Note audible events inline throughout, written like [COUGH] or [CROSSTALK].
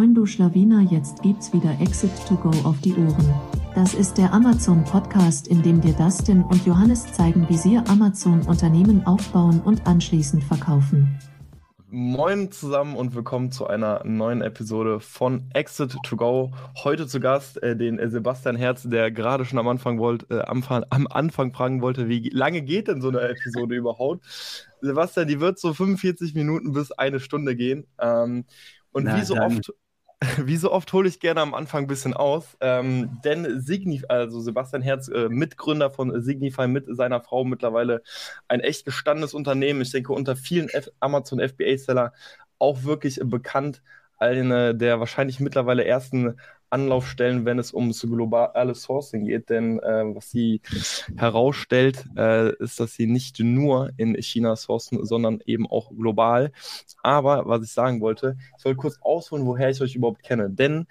Moin du Schlawiner, jetzt gibt's wieder Exit to Go auf die Ohren. Das ist der Amazon Podcast, in dem dir Dustin und Johannes zeigen, wie sie Amazon Unternehmen aufbauen und anschließend verkaufen. Moin zusammen und willkommen zu einer neuen Episode von Exit to Go. Heute zu Gast äh, den äh, Sebastian Herz, der gerade schon am Anfang, wollt, äh, am, am, Anfang fragen wollte, wie lange geht denn so eine Episode [LAUGHS] überhaupt? Sebastian, die wird so 45 Minuten bis eine Stunde gehen. Ähm, und Na, wie so dann. oft [LAUGHS] wie so oft hole ich gerne am Anfang ein bisschen aus, ähm, denn Signif also Sebastian Herz, äh, Mitgründer von Signify mit seiner Frau, mittlerweile ein echt gestandenes Unternehmen. Ich denke, unter vielen F Amazon FBA-Seller auch wirklich bekannt. Eine der wahrscheinlich mittlerweile ersten Anlaufstellen, wenn es ums globale Sourcing geht. Denn äh, was sie herausstellt, äh, ist, dass sie nicht nur in China sourcen, sondern eben auch global. Aber was ich sagen wollte, ich soll kurz ausholen, woher ich euch überhaupt kenne. Denn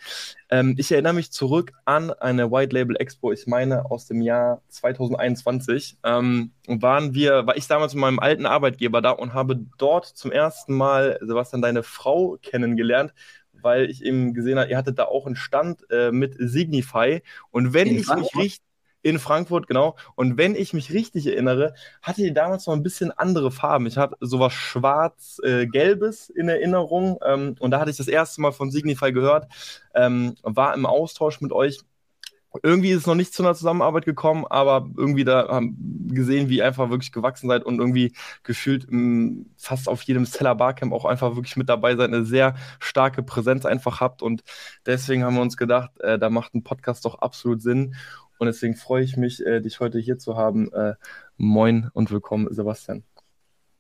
ähm, ich erinnere mich zurück an eine White Label Expo, ich meine aus dem Jahr 2021. Ähm, waren wir, war ich damals mit meinem alten Arbeitgeber da und habe dort zum ersten Mal Sebastian deine Frau kennengelernt weil ich eben gesehen habe, ihr hattet da auch einen Stand äh, mit Signify. Und wenn in ich Frankfurt? mich richtig in Frankfurt, genau. Und wenn ich mich richtig erinnere, hatte ihr damals noch ein bisschen andere Farben. Ich habe sowas schwarz-gelbes äh, in Erinnerung. Ähm, und da hatte ich das erste Mal von Signify gehört, ähm, war im Austausch mit euch irgendwie ist es noch nicht zu einer Zusammenarbeit gekommen, aber irgendwie da haben gesehen, wie ihr einfach wirklich gewachsen seid und irgendwie gefühlt m, mm, fast auf jedem Seller Barcamp auch einfach wirklich mit dabei seid, eine sehr starke Präsenz einfach habt und deswegen haben wir uns gedacht, äh, da macht ein Podcast doch absolut Sinn und deswegen freue ich mich, äh, dich heute hier zu haben. Äh, moin und willkommen, Sebastian.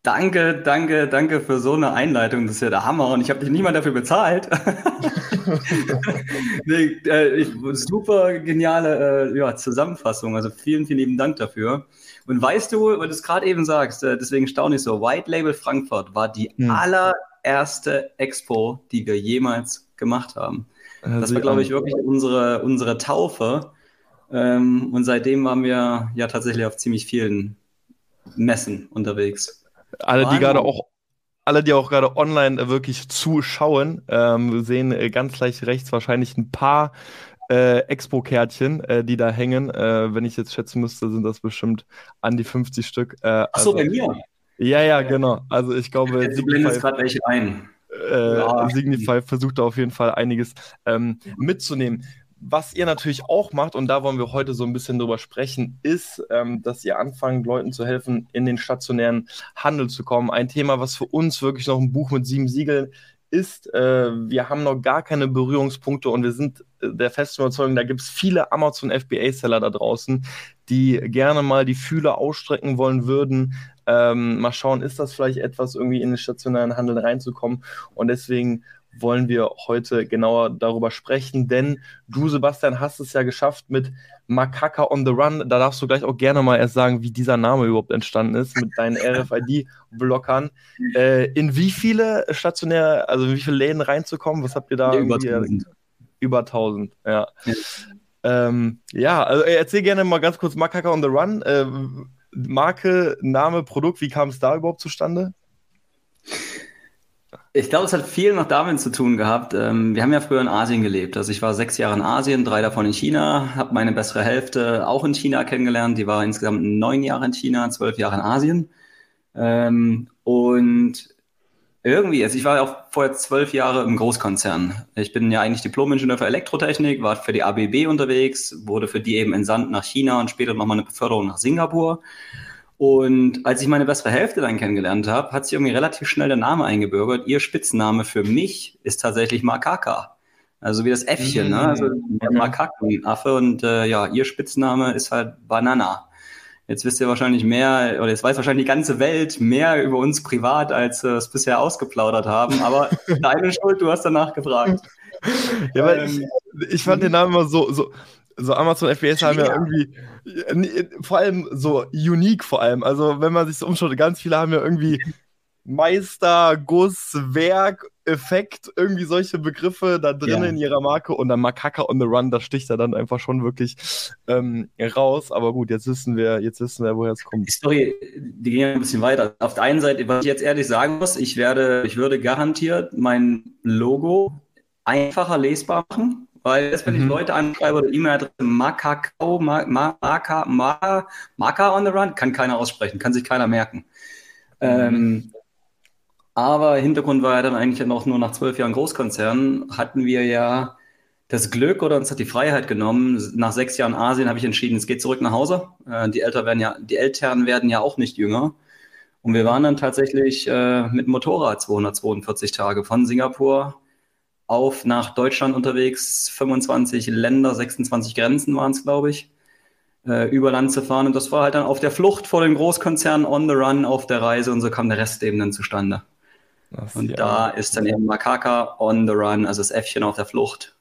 Danke, danke, danke für so eine Einleitung. Das ist ja der Hammer und ich habe dich nicht mal dafür bezahlt. [LAUGHS] nee, äh, super geniale äh, ja, Zusammenfassung. Also vielen, vielen lieben Dank dafür. Und weißt du, weil du es gerade eben sagst, äh, deswegen staune ich so, White Label Frankfurt war die hm. allererste Expo, die wir jemals gemacht haben. Also das war, glaube ich, wirklich unsere, unsere Taufe. Ähm, und seitdem waren wir ja tatsächlich auf ziemlich vielen Messen unterwegs. Alle, die gerade auch alle, die auch gerade online wirklich zuschauen, ähm, sehen äh, ganz gleich rechts wahrscheinlich ein paar äh, Expo-Kärtchen, äh, die da hängen. Äh, wenn ich jetzt schätzen müsste, sind das bestimmt an die 50 Stück. Äh, Ach so, also, bei mir? Ja, ja, genau. Also ich glaube, Jetzt Signify, gerade welche ein. Äh, ja. Signify versucht da auf jeden Fall einiges ähm, mitzunehmen was ihr natürlich auch macht, und da wollen wir heute so ein bisschen drüber sprechen, ist, ähm, dass ihr anfangt, Leuten zu helfen, in den stationären Handel zu kommen. Ein Thema, was für uns wirklich noch ein Buch mit sieben Siegeln ist, äh, wir haben noch gar keine Berührungspunkte und wir sind äh, der festen Überzeugung, da gibt es viele Amazon FBA-Seller da draußen, die gerne mal die Fühler ausstrecken wollen würden. Ähm, mal schauen, ist das vielleicht etwas, irgendwie in den stationären Handel reinzukommen? Und deswegen wollen wir heute genauer darüber sprechen, denn du, Sebastian, hast es ja geschafft mit Makaka on the Run. Da darfst du gleich auch gerne mal erst sagen, wie dieser Name überhaupt entstanden ist mit deinen [LAUGHS] RFID-Blockern. Äh, in wie viele stationäre, also in wie viele Läden reinzukommen? Was habt ihr da? Ja, über 1000. Über 1000, ja. ja. Ähm, ja, also erzähl gerne mal ganz kurz Makaka on the Run. Äh, Marke, Name, Produkt, wie kam es da überhaupt zustande? Ich glaube, es hat viel noch damit zu tun gehabt. Ähm, wir haben ja früher in Asien gelebt. Also ich war sechs Jahre in Asien, drei davon in China, habe meine bessere Hälfte auch in China kennengelernt. Die war insgesamt neun Jahre in China, zwölf Jahre in Asien. Ähm, und irgendwie, also ich war auch vorher zwölf Jahre im Großkonzern. Ich bin ja eigentlich Diplom-Ingenieur für Elektrotechnik, war für die ABB unterwegs, wurde für die eben entsandt nach China und später nochmal eine Beförderung nach Singapur. Und als ich meine bessere Hälfte dann kennengelernt habe, hat sich irgendwie relativ schnell der Name eingebürgert. Ihr Spitzname für mich ist tatsächlich Makaka. Also wie das Äffchen, mhm. ne? Also der Makakenaffe und äh, ja, ihr Spitzname ist halt Banana. Jetzt wisst ihr wahrscheinlich mehr, oder jetzt weiß wahrscheinlich die ganze Welt mehr über uns privat, als wir es bisher ausgeplaudert haben. Aber [LAUGHS] deine Schuld, du hast danach gefragt. Ja, weil ähm, ich, ich fand den Namen immer so, so, so Amazon FBS haben ja irgendwie vor allem so unique vor allem. Also wenn man sich so umschaut, ganz viele haben ja irgendwie Meister, Guss, Werk, Effekt, irgendwie solche Begriffe da drin ja. in ihrer Marke und dann Makaka on the Run, das sticht da dann einfach schon wirklich ähm, raus. Aber gut, jetzt wissen wir, jetzt wissen wir, woher es kommt. Die Story, die ging ein bisschen weiter. Auf der einen Seite, was ich jetzt ehrlich sagen muss, ich werde, ich würde garantiert mein Logo einfacher lesbar machen, weil jetzt, wenn mhm. ich Leute anschreibe oder E-Mail-Adresse Makakao, Maka, Maka, Maka on the Run, kann keiner aussprechen, kann sich keiner merken. Mhm. Ähm, aber Hintergrund war ja dann eigentlich noch nur nach zwölf Jahren Großkonzern, hatten wir ja das Glück oder uns hat die Freiheit genommen. Nach sechs Jahren Asien habe ich entschieden, es geht zurück nach Hause. Äh, die, Eltern werden ja, die Eltern werden ja auch nicht jünger. Und wir waren dann tatsächlich äh, mit Motorrad 242 Tage von Singapur auf nach Deutschland unterwegs, 25 Länder, 26 Grenzen waren es, glaube ich, äh, über Land zu fahren. Und das war halt dann auf der Flucht vor dem Großkonzern on the run auf der Reise und so kam der Rest eben dann zustande. Das und ja. da ist dann eben Makaka on the run, also das Äffchen auf der Flucht,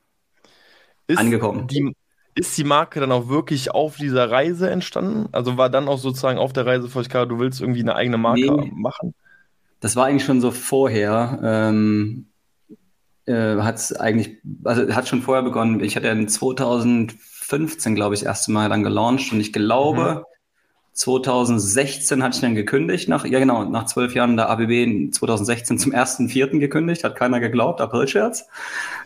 ist angekommen. Die, ist die Marke dann auch wirklich auf dieser Reise entstanden? Also war dann auch sozusagen auf der Reise für klar, du willst irgendwie eine eigene Marke nee, machen? Das war eigentlich schon so vorher. Ähm, äh, hat es eigentlich, also hat schon vorher begonnen. Ich hatte in 2015, glaube ich, das erste Mal dann gelauncht und ich glaube, mhm. 2016 hatte ich dann gekündigt, nach, ja genau, nach zwölf Jahren der ABB 2016 zum ersten Vierten gekündigt, hat keiner geglaubt, April-Scherz.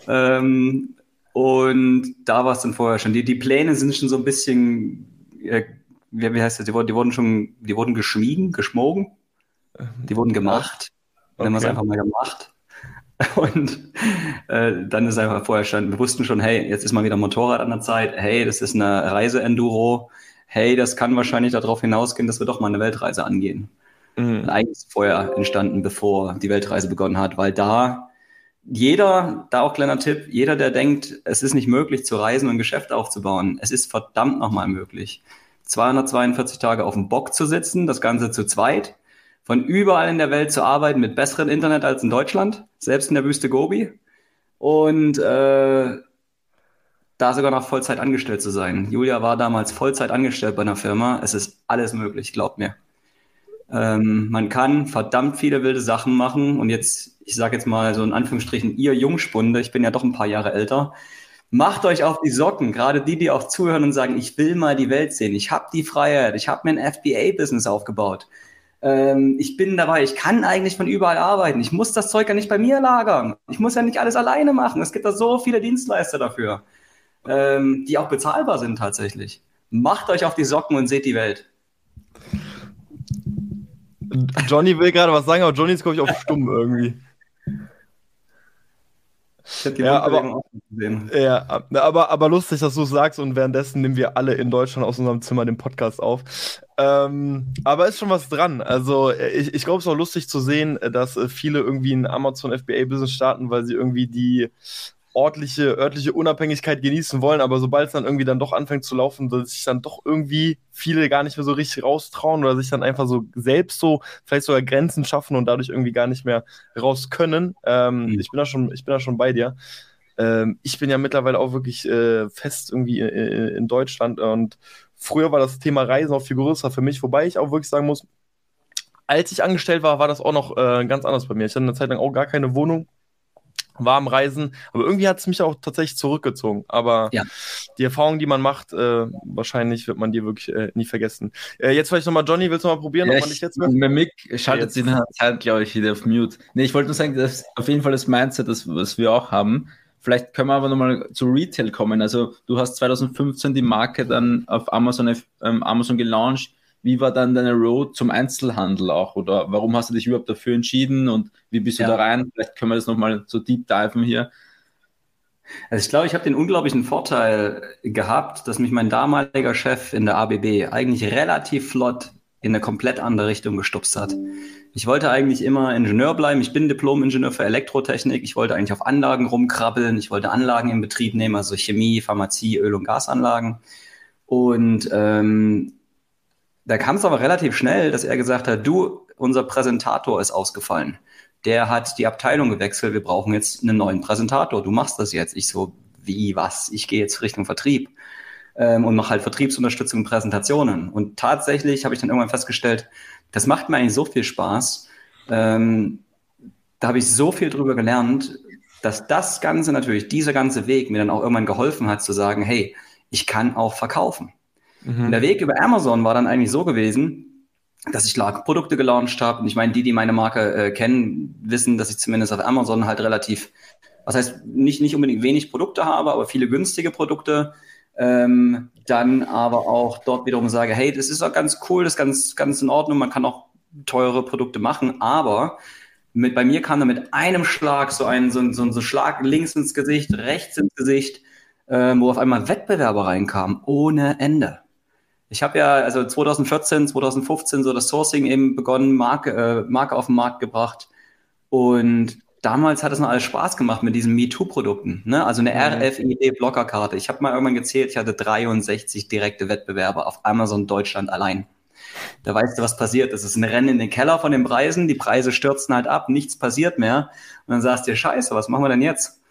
Ähm, und da war es dann vorher schon. Die, die Pläne sind schon so ein bisschen, äh, wie, wie heißt das, die, die, wurden schon, die wurden geschmieden, geschmogen. Die wurden gemacht. Okay. Nennen wir es einfach mal gemacht. [LAUGHS] Und äh, dann ist einfach vorher schon, wir wussten schon, hey, jetzt ist mal wieder Motorrad an der Zeit, hey, das ist eine Reise-Enduro, hey, das kann wahrscheinlich darauf hinausgehen, dass wir doch mal eine Weltreise angehen. Mhm. Eigentlich ist vorher entstanden, bevor die Weltreise begonnen hat, weil da jeder, da auch kleiner Tipp, jeder, der denkt, es ist nicht möglich zu reisen und ein Geschäft aufzubauen, es ist verdammt nochmal möglich. 242 Tage auf dem Bock zu sitzen, das Ganze zu zweit, von überall in der Welt zu arbeiten mit besserem Internet als in Deutschland, selbst in der Wüste Gobi und äh, da sogar noch Vollzeit angestellt zu sein. Julia war damals Vollzeit angestellt bei einer Firma. Es ist alles möglich, glaubt mir. Ähm, man kann verdammt viele wilde Sachen machen und jetzt, ich sage jetzt mal so in Anführungsstrichen, ihr Jungspunde, ich bin ja doch ein paar Jahre älter, macht euch auf die Socken, gerade die, die auch zuhören und sagen, ich will mal die Welt sehen, ich habe die Freiheit, ich habe mir ein FBA-Business aufgebaut. Ähm, ich bin dabei, ich kann eigentlich von überall arbeiten, ich muss das Zeug ja nicht bei mir lagern, ich muss ja nicht alles alleine machen, es gibt da so viele Dienstleister dafür, ähm, die auch bezahlbar sind tatsächlich. Macht euch auf die Socken und seht die Welt. Johnny will gerade was sagen, aber Johnny ist, glaube ich, auf stumm irgendwie. [LAUGHS] ja, aber, ja, aber, aber lustig, dass du es sagst und währenddessen nehmen wir alle in Deutschland aus unserem Zimmer den Podcast auf. Ähm, aber ist schon was dran. Also ich, ich glaube, es ist auch lustig zu sehen, dass viele irgendwie ein Amazon FBA-Business starten, weil sie irgendwie die örtliche, örtliche Unabhängigkeit genießen wollen, aber sobald es dann irgendwie dann doch anfängt zu laufen, dass sich dann doch irgendwie viele gar nicht mehr so richtig raustrauen oder sich dann einfach so selbst so vielleicht sogar Grenzen schaffen und dadurch irgendwie gar nicht mehr raus können. Ähm, mhm. Ich bin da schon, ich bin da schon bei dir. Ähm, ich bin ja mittlerweile auch wirklich äh, fest irgendwie in, in Deutschland und früher war das Thema Reisen auch viel größer für mich, wobei ich auch wirklich sagen muss, als ich angestellt war, war das auch noch äh, ganz anders bei mir. Ich hatte eine Zeit lang auch gar keine Wohnung warm reisen. Aber irgendwie hat es mich auch tatsächlich zurückgezogen. Aber ja. die Erfahrung, die man macht, äh, wahrscheinlich wird man die wirklich äh, nie vergessen. Äh, jetzt vielleicht nochmal, Johnny, willst du mal probieren, ja, ob man dich jetzt mit? Mick schaltet sich in der Zeit, glaube ich, wieder auf Mute. Nee, ich wollte nur sagen, dass auf jeden Fall das Mindset, das, was wir auch haben. Vielleicht können wir aber nochmal zu Retail kommen. Also du hast 2015 die Marke dann auf Amazon, ähm, Amazon gelauncht wie war dann deine Road zum Einzelhandel auch? Oder warum hast du dich überhaupt dafür entschieden und wie bist du ja. da rein? Vielleicht können wir das nochmal so deep diven hier. Also ich glaube, ich habe den unglaublichen Vorteil gehabt, dass mich mein damaliger Chef in der ABB eigentlich relativ flott in eine komplett andere Richtung gestupst hat. Ich wollte eigentlich immer Ingenieur bleiben. Ich bin Diplom-Ingenieur für Elektrotechnik. Ich wollte eigentlich auf Anlagen rumkrabbeln. Ich wollte Anlagen in Betrieb nehmen, also Chemie, Pharmazie, Öl- und Gasanlagen. Und ähm, da kam es aber relativ schnell, dass er gesagt hat, du, unser Präsentator ist ausgefallen. Der hat die Abteilung gewechselt, wir brauchen jetzt einen neuen Präsentator, du machst das jetzt. Ich so, wie, was? Ich gehe jetzt Richtung Vertrieb ähm, und mache halt Vertriebsunterstützung und Präsentationen. Und tatsächlich habe ich dann irgendwann festgestellt, das macht mir eigentlich so viel Spaß. Ähm, da habe ich so viel drüber gelernt, dass das Ganze natürlich, dieser ganze Weg mir dann auch irgendwann geholfen hat zu sagen, hey, ich kann auch verkaufen. Mhm. Der Weg über Amazon war dann eigentlich so gewesen, dass ich Produkte gelauncht habe. Und ich meine, die, die meine Marke äh, kennen, wissen, dass ich zumindest auf Amazon halt relativ was heißt nicht, nicht unbedingt wenig Produkte habe, aber viele günstige Produkte, ähm, dann aber auch dort wiederum sage, hey, das ist auch ganz cool, das ist ganz, ganz in Ordnung, man kann auch teure Produkte machen, aber mit, bei mir kam da mit einem Schlag so ein, so ein, so ein Schlag links ins Gesicht, rechts ins Gesicht, äh, wo auf einmal Wettbewerber reinkamen, ohne Ende. Ich habe ja also 2014, 2015 so das Sourcing eben begonnen, Marke, äh, Marke auf den Markt gebracht und damals hat es noch alles Spaß gemacht mit diesen MeToo-Produkten. Ne? Also eine mhm. RFID-Blockerkarte. Ich habe mal irgendwann gezählt, ich hatte 63 direkte Wettbewerber auf Amazon Deutschland allein. Da weißt du, was passiert. Das ist ein Rennen in den Keller von den Preisen. Die Preise stürzen halt ab, nichts passiert mehr. Und dann sagst du dir, scheiße, was machen wir denn jetzt?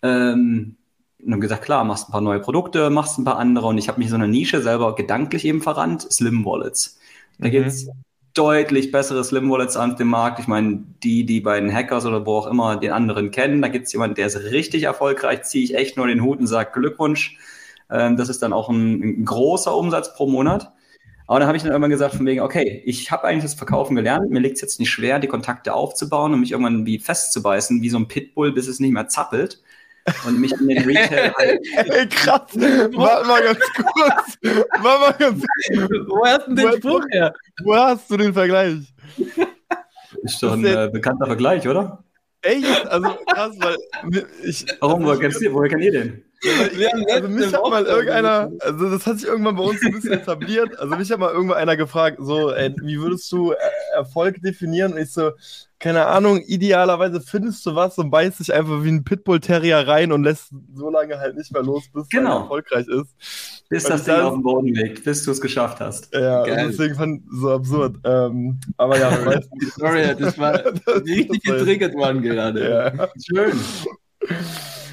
Ähm, und haben gesagt, klar, machst ein paar neue Produkte, machst ein paar andere. Und ich habe mich so eine Nische selber gedanklich eben verrannt, Slim Wallets. Da mhm. gibt's deutlich bessere Slim Wallets auf dem Markt. Ich meine, die, die bei den Hackers oder wo auch immer den anderen kennen, da gibt's jemanden, der ist richtig erfolgreich, ziehe ich echt nur den Hut und sage Glückwunsch. Ähm, das ist dann auch ein, ein großer Umsatz pro Monat. Aber dann habe ich dann irgendwann gesagt, von wegen, okay, ich habe eigentlich das Verkaufen gelernt, mir liegt es jetzt nicht schwer, die Kontakte aufzubauen und mich irgendwann wie festzubeißen, wie so ein Pitbull, bis es nicht mehr zappelt. Und mich in den Retail [LAUGHS] halt. Ey, krass! Warte mal ganz kurz. Warte mal ganz kurz. Wo hast du den Spruch her? Wo hast du den Vergleich? Ist doch ein äh, bekannter Vergleich, oder? Echt? Also krass, weil [LAUGHS] ich. Warum? Woher, kennst du, woher kennt ihr den? Also mich hat mal irgendeiner, also das hat sich irgendwann bei uns ein bisschen etabliert. Also mich hat mal irgendwann einer gefragt, so, ey, wie würdest du Erfolg definieren? Und ich so, keine Ahnung, idealerweise findest du was und beißt dich einfach wie ein Pitbull-Terrier rein und lässt so lange halt nicht mehr los, bis genau. es erfolgreich ist. Bis das Ding auf den Boden liegt, bis du es geschafft hast. Ja, deswegen fand ich so absurd. Ähm, aber ja, weißt du. Sorry, das war [LAUGHS] richtig getriggert worden gerade. Ja. Schön.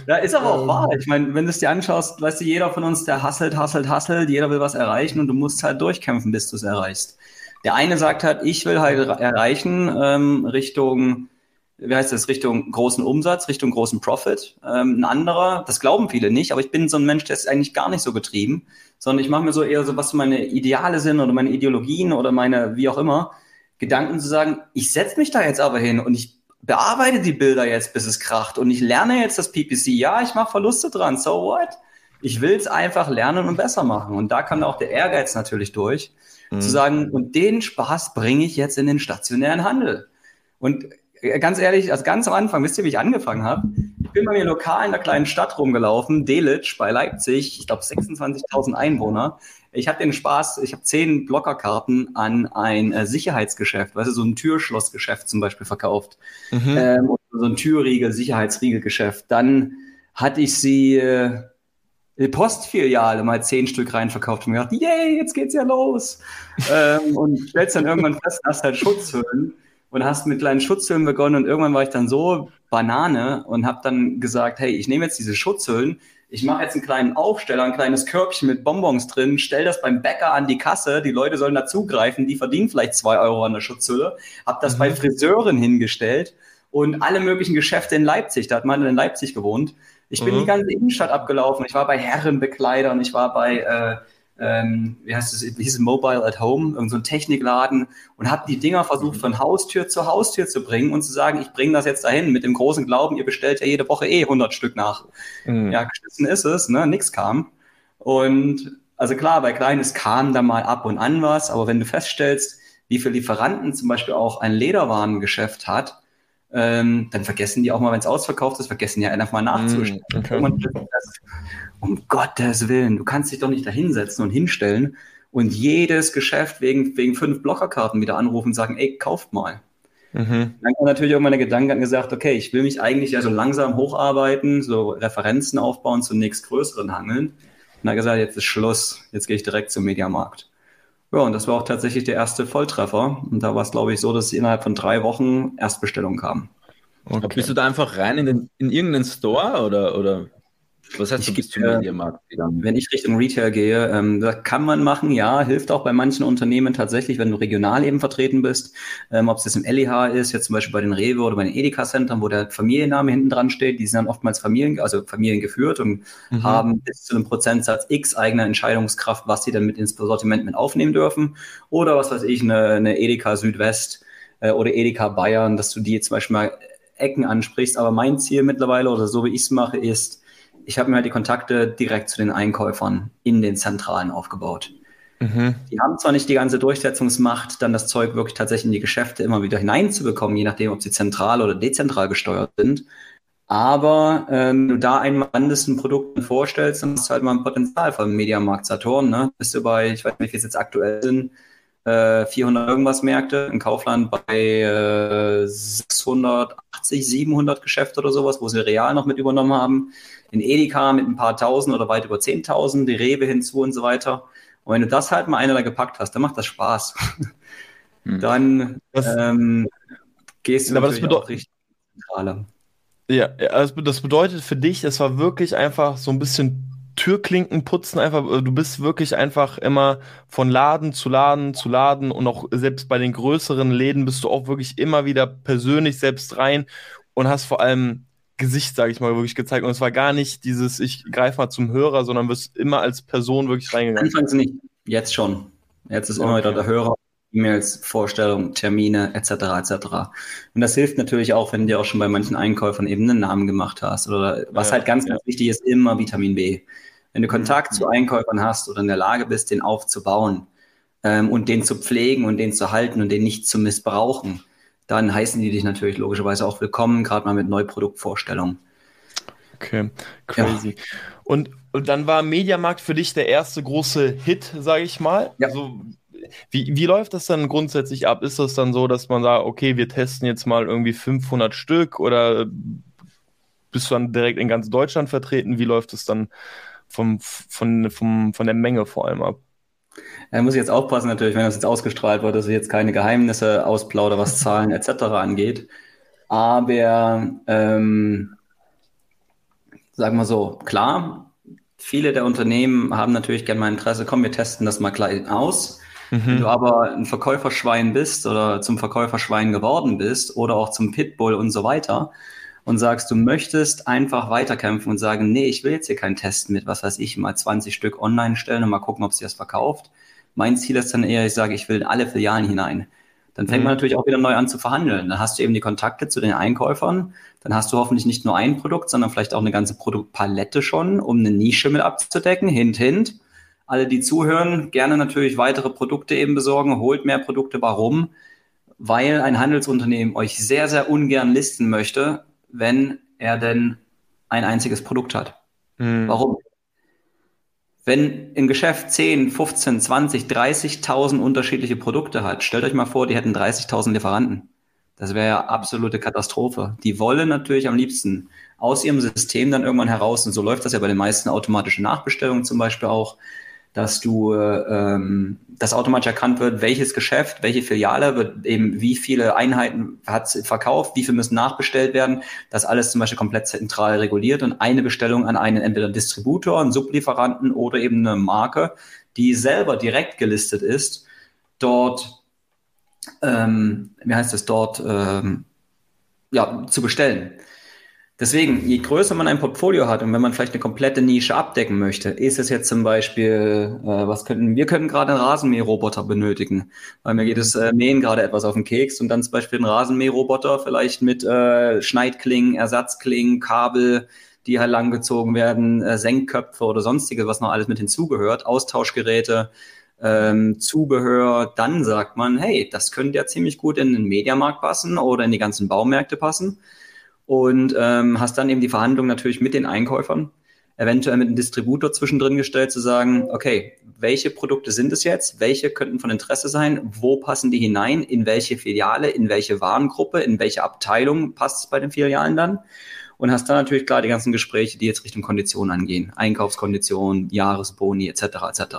Ja, ist aber auch ähm, wahr. Ich meine, wenn du es dir anschaust, weißt du, jeder von uns, der hasselt, hasselt, hasselt, jeder will was erreichen und du musst halt durchkämpfen, bis du es erreichst. Der eine sagt halt, ich will halt erreichen ähm, Richtung, wie heißt das, Richtung großen Umsatz, Richtung großen Profit. Ähm, ein anderer, das glauben viele nicht, aber ich bin so ein Mensch, der ist eigentlich gar nicht so getrieben, sondern ich mache mir so eher so, was meine Ideale sind oder meine Ideologien oder meine, wie auch immer, Gedanken zu sagen, ich setze mich da jetzt aber hin und ich bearbeite die Bilder jetzt, bis es kracht und ich lerne jetzt das PPC. Ja, ich mache Verluste dran, so what? Ich will es einfach lernen und besser machen. Und da kann auch der Ehrgeiz natürlich durch, mhm. zu sagen, und den Spaß bringe ich jetzt in den stationären Handel. Und äh, ganz ehrlich, also ganz am Anfang, wisst ihr, wie ich angefangen habe? Ich bin bei mir lokal in einer kleinen Stadt rumgelaufen, Delitzsch bei Leipzig, ich glaube 26.000 Einwohner. Ich habe den Spaß, ich habe zehn Blockerkarten an ein äh, Sicherheitsgeschäft, weißt du, so ein Türschlossgeschäft zum Beispiel verkauft. Mhm. Ähm, so ein Türriegel, Sicherheitsriegelgeschäft. Dann hatte ich sie äh, Postfiliale mal zehn Stück rein verkauft und mir gedacht, yay, jetzt geht's ja los. ähm, und stellst dann irgendwann fest, hast halt Schutzhüllen und hast mit kleinen Schutzhüllen begonnen und irgendwann war ich dann so Banane und habe dann gesagt, hey, ich nehme jetzt diese Schutzhüllen, ich mache jetzt einen kleinen Aufsteller, ein kleines Körbchen mit Bonbons drin, stell das beim Bäcker an die Kasse, die Leute sollen dazugreifen, die verdienen vielleicht zwei Euro an der Schutzhülle, habe das mhm. bei Friseuren hingestellt und alle möglichen Geschäfte in Leipzig, da hat man in Leipzig gewohnt. Ich bin mhm. die ganze Innenstadt abgelaufen, ich war bei Herrenbekleidern, ich war bei äh, ähm, wie heißt es, wie hieß es, Mobile at Home, irgendein so ein Technikladen und habe die Dinger versucht von Haustür zu Haustür zu bringen und zu sagen, ich bringe das jetzt dahin mit dem großen Glauben, ihr bestellt ja jede Woche eh 100 Stück nach. Mhm. Ja, geschissen ist es, ne, nix kam. Und also klar, bei Kleinen, es kam da mal ab und an was, aber wenn du feststellst, wie viele Lieferanten zum Beispiel auch ein Lederwarengeschäft hat, ähm, dann vergessen die auch mal, wenn es ausverkauft ist, vergessen die einfach mal nachzustellen. Mm, okay. Um Gottes Willen, du kannst dich doch nicht da hinsetzen und hinstellen und jedes Geschäft wegen, wegen fünf Blockerkarten wieder anrufen und sagen, ey, kauft mal. Mhm. Dann kam natürlich auch meine Gedanken gesagt, okay, ich will mich eigentlich ja so langsam hocharbeiten, so Referenzen aufbauen zu nächstgrößeren Hangeln. Und dann gesagt, jetzt ist Schluss, jetzt gehe ich direkt zum Mediamarkt. Ja, und das war auch tatsächlich der erste Volltreffer. Und da war es, glaube ich, so, dass innerhalb von drei Wochen Erstbestellungen kamen. Okay. Bist du da einfach rein in, den, in irgendeinen Store oder, oder was heißt, du bist zum Mediamarkt gegangen? Wenn ich Richtung Retail gehe, ähm, das kann man machen, ja, hilft auch bei manchen Unternehmen tatsächlich, wenn du regional eben vertreten bist. Ähm, Ob es das im LEH ist, jetzt zum Beispiel bei den Rewe oder bei den Edeka-Centern, wo der Familienname hinten dran steht, die sind dann oftmals Familien, also Familien geführt und mhm. haben bis zu einem Prozentsatz X eigener Entscheidungskraft, was sie dann mit ins Sortiment mit aufnehmen dürfen. Oder was weiß ich, eine, eine Edeka Südwest äh, oder Edeka Bayern, dass du die zum Beispiel mal Ecken ansprichst, aber mein Ziel mittlerweile oder so wie ich es mache, ist, ich habe mir halt die Kontakte direkt zu den Einkäufern in den Zentralen aufgebaut. Mhm. Die haben zwar nicht die ganze Durchsetzungsmacht, dann das Zeug wirklich tatsächlich in die Geschäfte immer wieder hineinzubekommen, je nachdem, ob sie zentral oder dezentral gesteuert sind. Aber ähm, wenn du da ein ein Produkt vorstellst, dann hast du halt mal ein Potenzial vom Mediamarkt Saturn. Ne? Bist du bei, ich weiß nicht, wie es jetzt aktuell sind, äh, 400 irgendwas Märkte, in Kaufland bei äh, 680, 700 Geschäfte oder sowas, wo sie real noch mit übernommen haben. In Edeka mit ein paar Tausend oder weit über 10.000, die Rewe hinzu und so weiter. Und wenn du das halt mal einer da gepackt hast, dann macht das Spaß. [LAUGHS] Hm. dann ähm, gehst du aber natürlich das auch richtig zentraler. Ja, also das bedeutet für dich, es war wirklich einfach so ein bisschen Türklinken putzen, einfach, äh, du bist wirklich einfach immer von Laden zu Laden zu Laden und auch selbst bei den größeren Läden bist du auch wirklich immer wieder persönlich selbst rein und hast vor allem Gesicht, sage ich mal, wirklich gezeigt. Und es war gar nicht dieses, ich greife mal zum Hörer, sondern bist immer als Person wirklich reingegangen. Anfangs nicht, jetzt schon. Jetzt ist okay. immer wieder der Hörer E-Mails, Vorstellungen, Termine etc. etc. Und das hilft natürlich auch, wenn du auch schon bei manchen Einkäufern eben einen Namen gemacht hast. Oder was ja, halt ganz, ja. ganz wichtig ist, immer Vitamin B. Wenn du mhm. Kontakt mhm. zu Einkäufern hast oder in der Lage bist, den aufzubauen ähm, und den zu pflegen und den zu halten und den nicht zu missbrauchen, dann heißen die dich natürlich logischerweise auch willkommen, gerade mal mit Neuproduktvorstellungen. Okay, crazy. Ja. Und, und dann war Mediamarkt für dich der erste große Hit, sage ich mal. Ja. Also, wie, wie läuft das dann grundsätzlich ab? Ist das dann so, dass man sagt, okay, wir testen jetzt mal irgendwie 500 Stück oder bist du dann direkt in ganz Deutschland vertreten? Wie läuft es dann vom, von, vom, von der Menge vor allem ab? Da muss ich jetzt aufpassen natürlich, wenn das jetzt ausgestrahlt wird, dass ich jetzt keine Geheimnisse ausplaudere, was Zahlen etc. angeht. Aber ähm, sagen wir so, klar, viele der Unternehmen haben natürlich gerne mal Interesse, komm, wir testen das mal gleich aus. Mhm. Wenn du aber ein Verkäuferschwein bist oder zum Verkäuferschwein geworden bist oder auch zum Pitbull und so weiter und sagst, du möchtest einfach weiterkämpfen und sagen, nee, ich will jetzt hier keinen Test mit, was weiß ich, mal 20 Stück online stellen und mal gucken, ob sie das verkauft. Mein Ziel ist dann eher, ich sage, ich will in alle Filialen hinein. Dann fängt mhm. man natürlich auch wieder neu an zu verhandeln. Dann hast du eben die Kontakte zu den Einkäufern. Dann hast du hoffentlich nicht nur ein Produkt, sondern vielleicht auch eine ganze Produktpalette schon, um eine Nische mit abzudecken. Hint, hint alle, die zuhören, gerne natürlich weitere Produkte eben besorgen, holt mehr Produkte. Warum? Weil ein Handelsunternehmen euch sehr, sehr ungern listen möchte, wenn er denn ein einziges Produkt hat. Mhm. Warum? Wenn ein Geschäft 10, 15, 20, 30.000 unterschiedliche Produkte hat, stellt euch mal vor, die hätten 30.000 Lieferanten. Das wäre ja absolute Katastrophe. Die wollen natürlich am liebsten aus ihrem System dann irgendwann heraus, und so läuft das ja bei den meisten automatischen Nachbestellungen zum Beispiel auch, dass du, ähm, dass automatisch erkannt wird, welches Geschäft, welche Filiale wird eben, wie viele Einheiten hat verkauft, wie viel müssen nachbestellt werden. Das alles zum Beispiel komplett zentral reguliert und eine Bestellung an einen entweder Distributor, einen Sublieferanten oder eben eine Marke, die selber direkt gelistet ist, dort, ähm, wie heißt das, dort, ähm, ja, zu bestellen. Deswegen, je größer man ein Portfolio hat und wenn man vielleicht eine komplette Nische abdecken möchte, ist es jetzt zum Beispiel, äh, was könnten, wir können gerade einen Rasenmäherroboter benötigen, weil mir geht das äh, Mähen gerade etwas auf den Keks und dann zum Beispiel einen Rasenmäherroboter vielleicht mit äh, Schneidklingen, Ersatzklingen, Kabel, die halt langgezogen werden, äh, Senkköpfe oder sonstiges, was noch alles mit hinzugehört, Austauschgeräte, ähm, Zubehör, dann sagt man, hey, das könnte ja ziemlich gut in den Mediamarkt passen oder in die ganzen Baumärkte passen und ähm, hast dann eben die Verhandlung natürlich mit den Einkäufern, eventuell mit einem Distributor zwischendrin gestellt, zu sagen, okay, welche Produkte sind es jetzt, welche könnten von Interesse sein, wo passen die hinein, in welche Filiale, in welche Warengruppe, in welche Abteilung passt es bei den Filialen dann? Und hast dann natürlich klar die ganzen Gespräche, die jetzt Richtung Konditionen angehen, Einkaufskonditionen, Jahresboni etc. etc.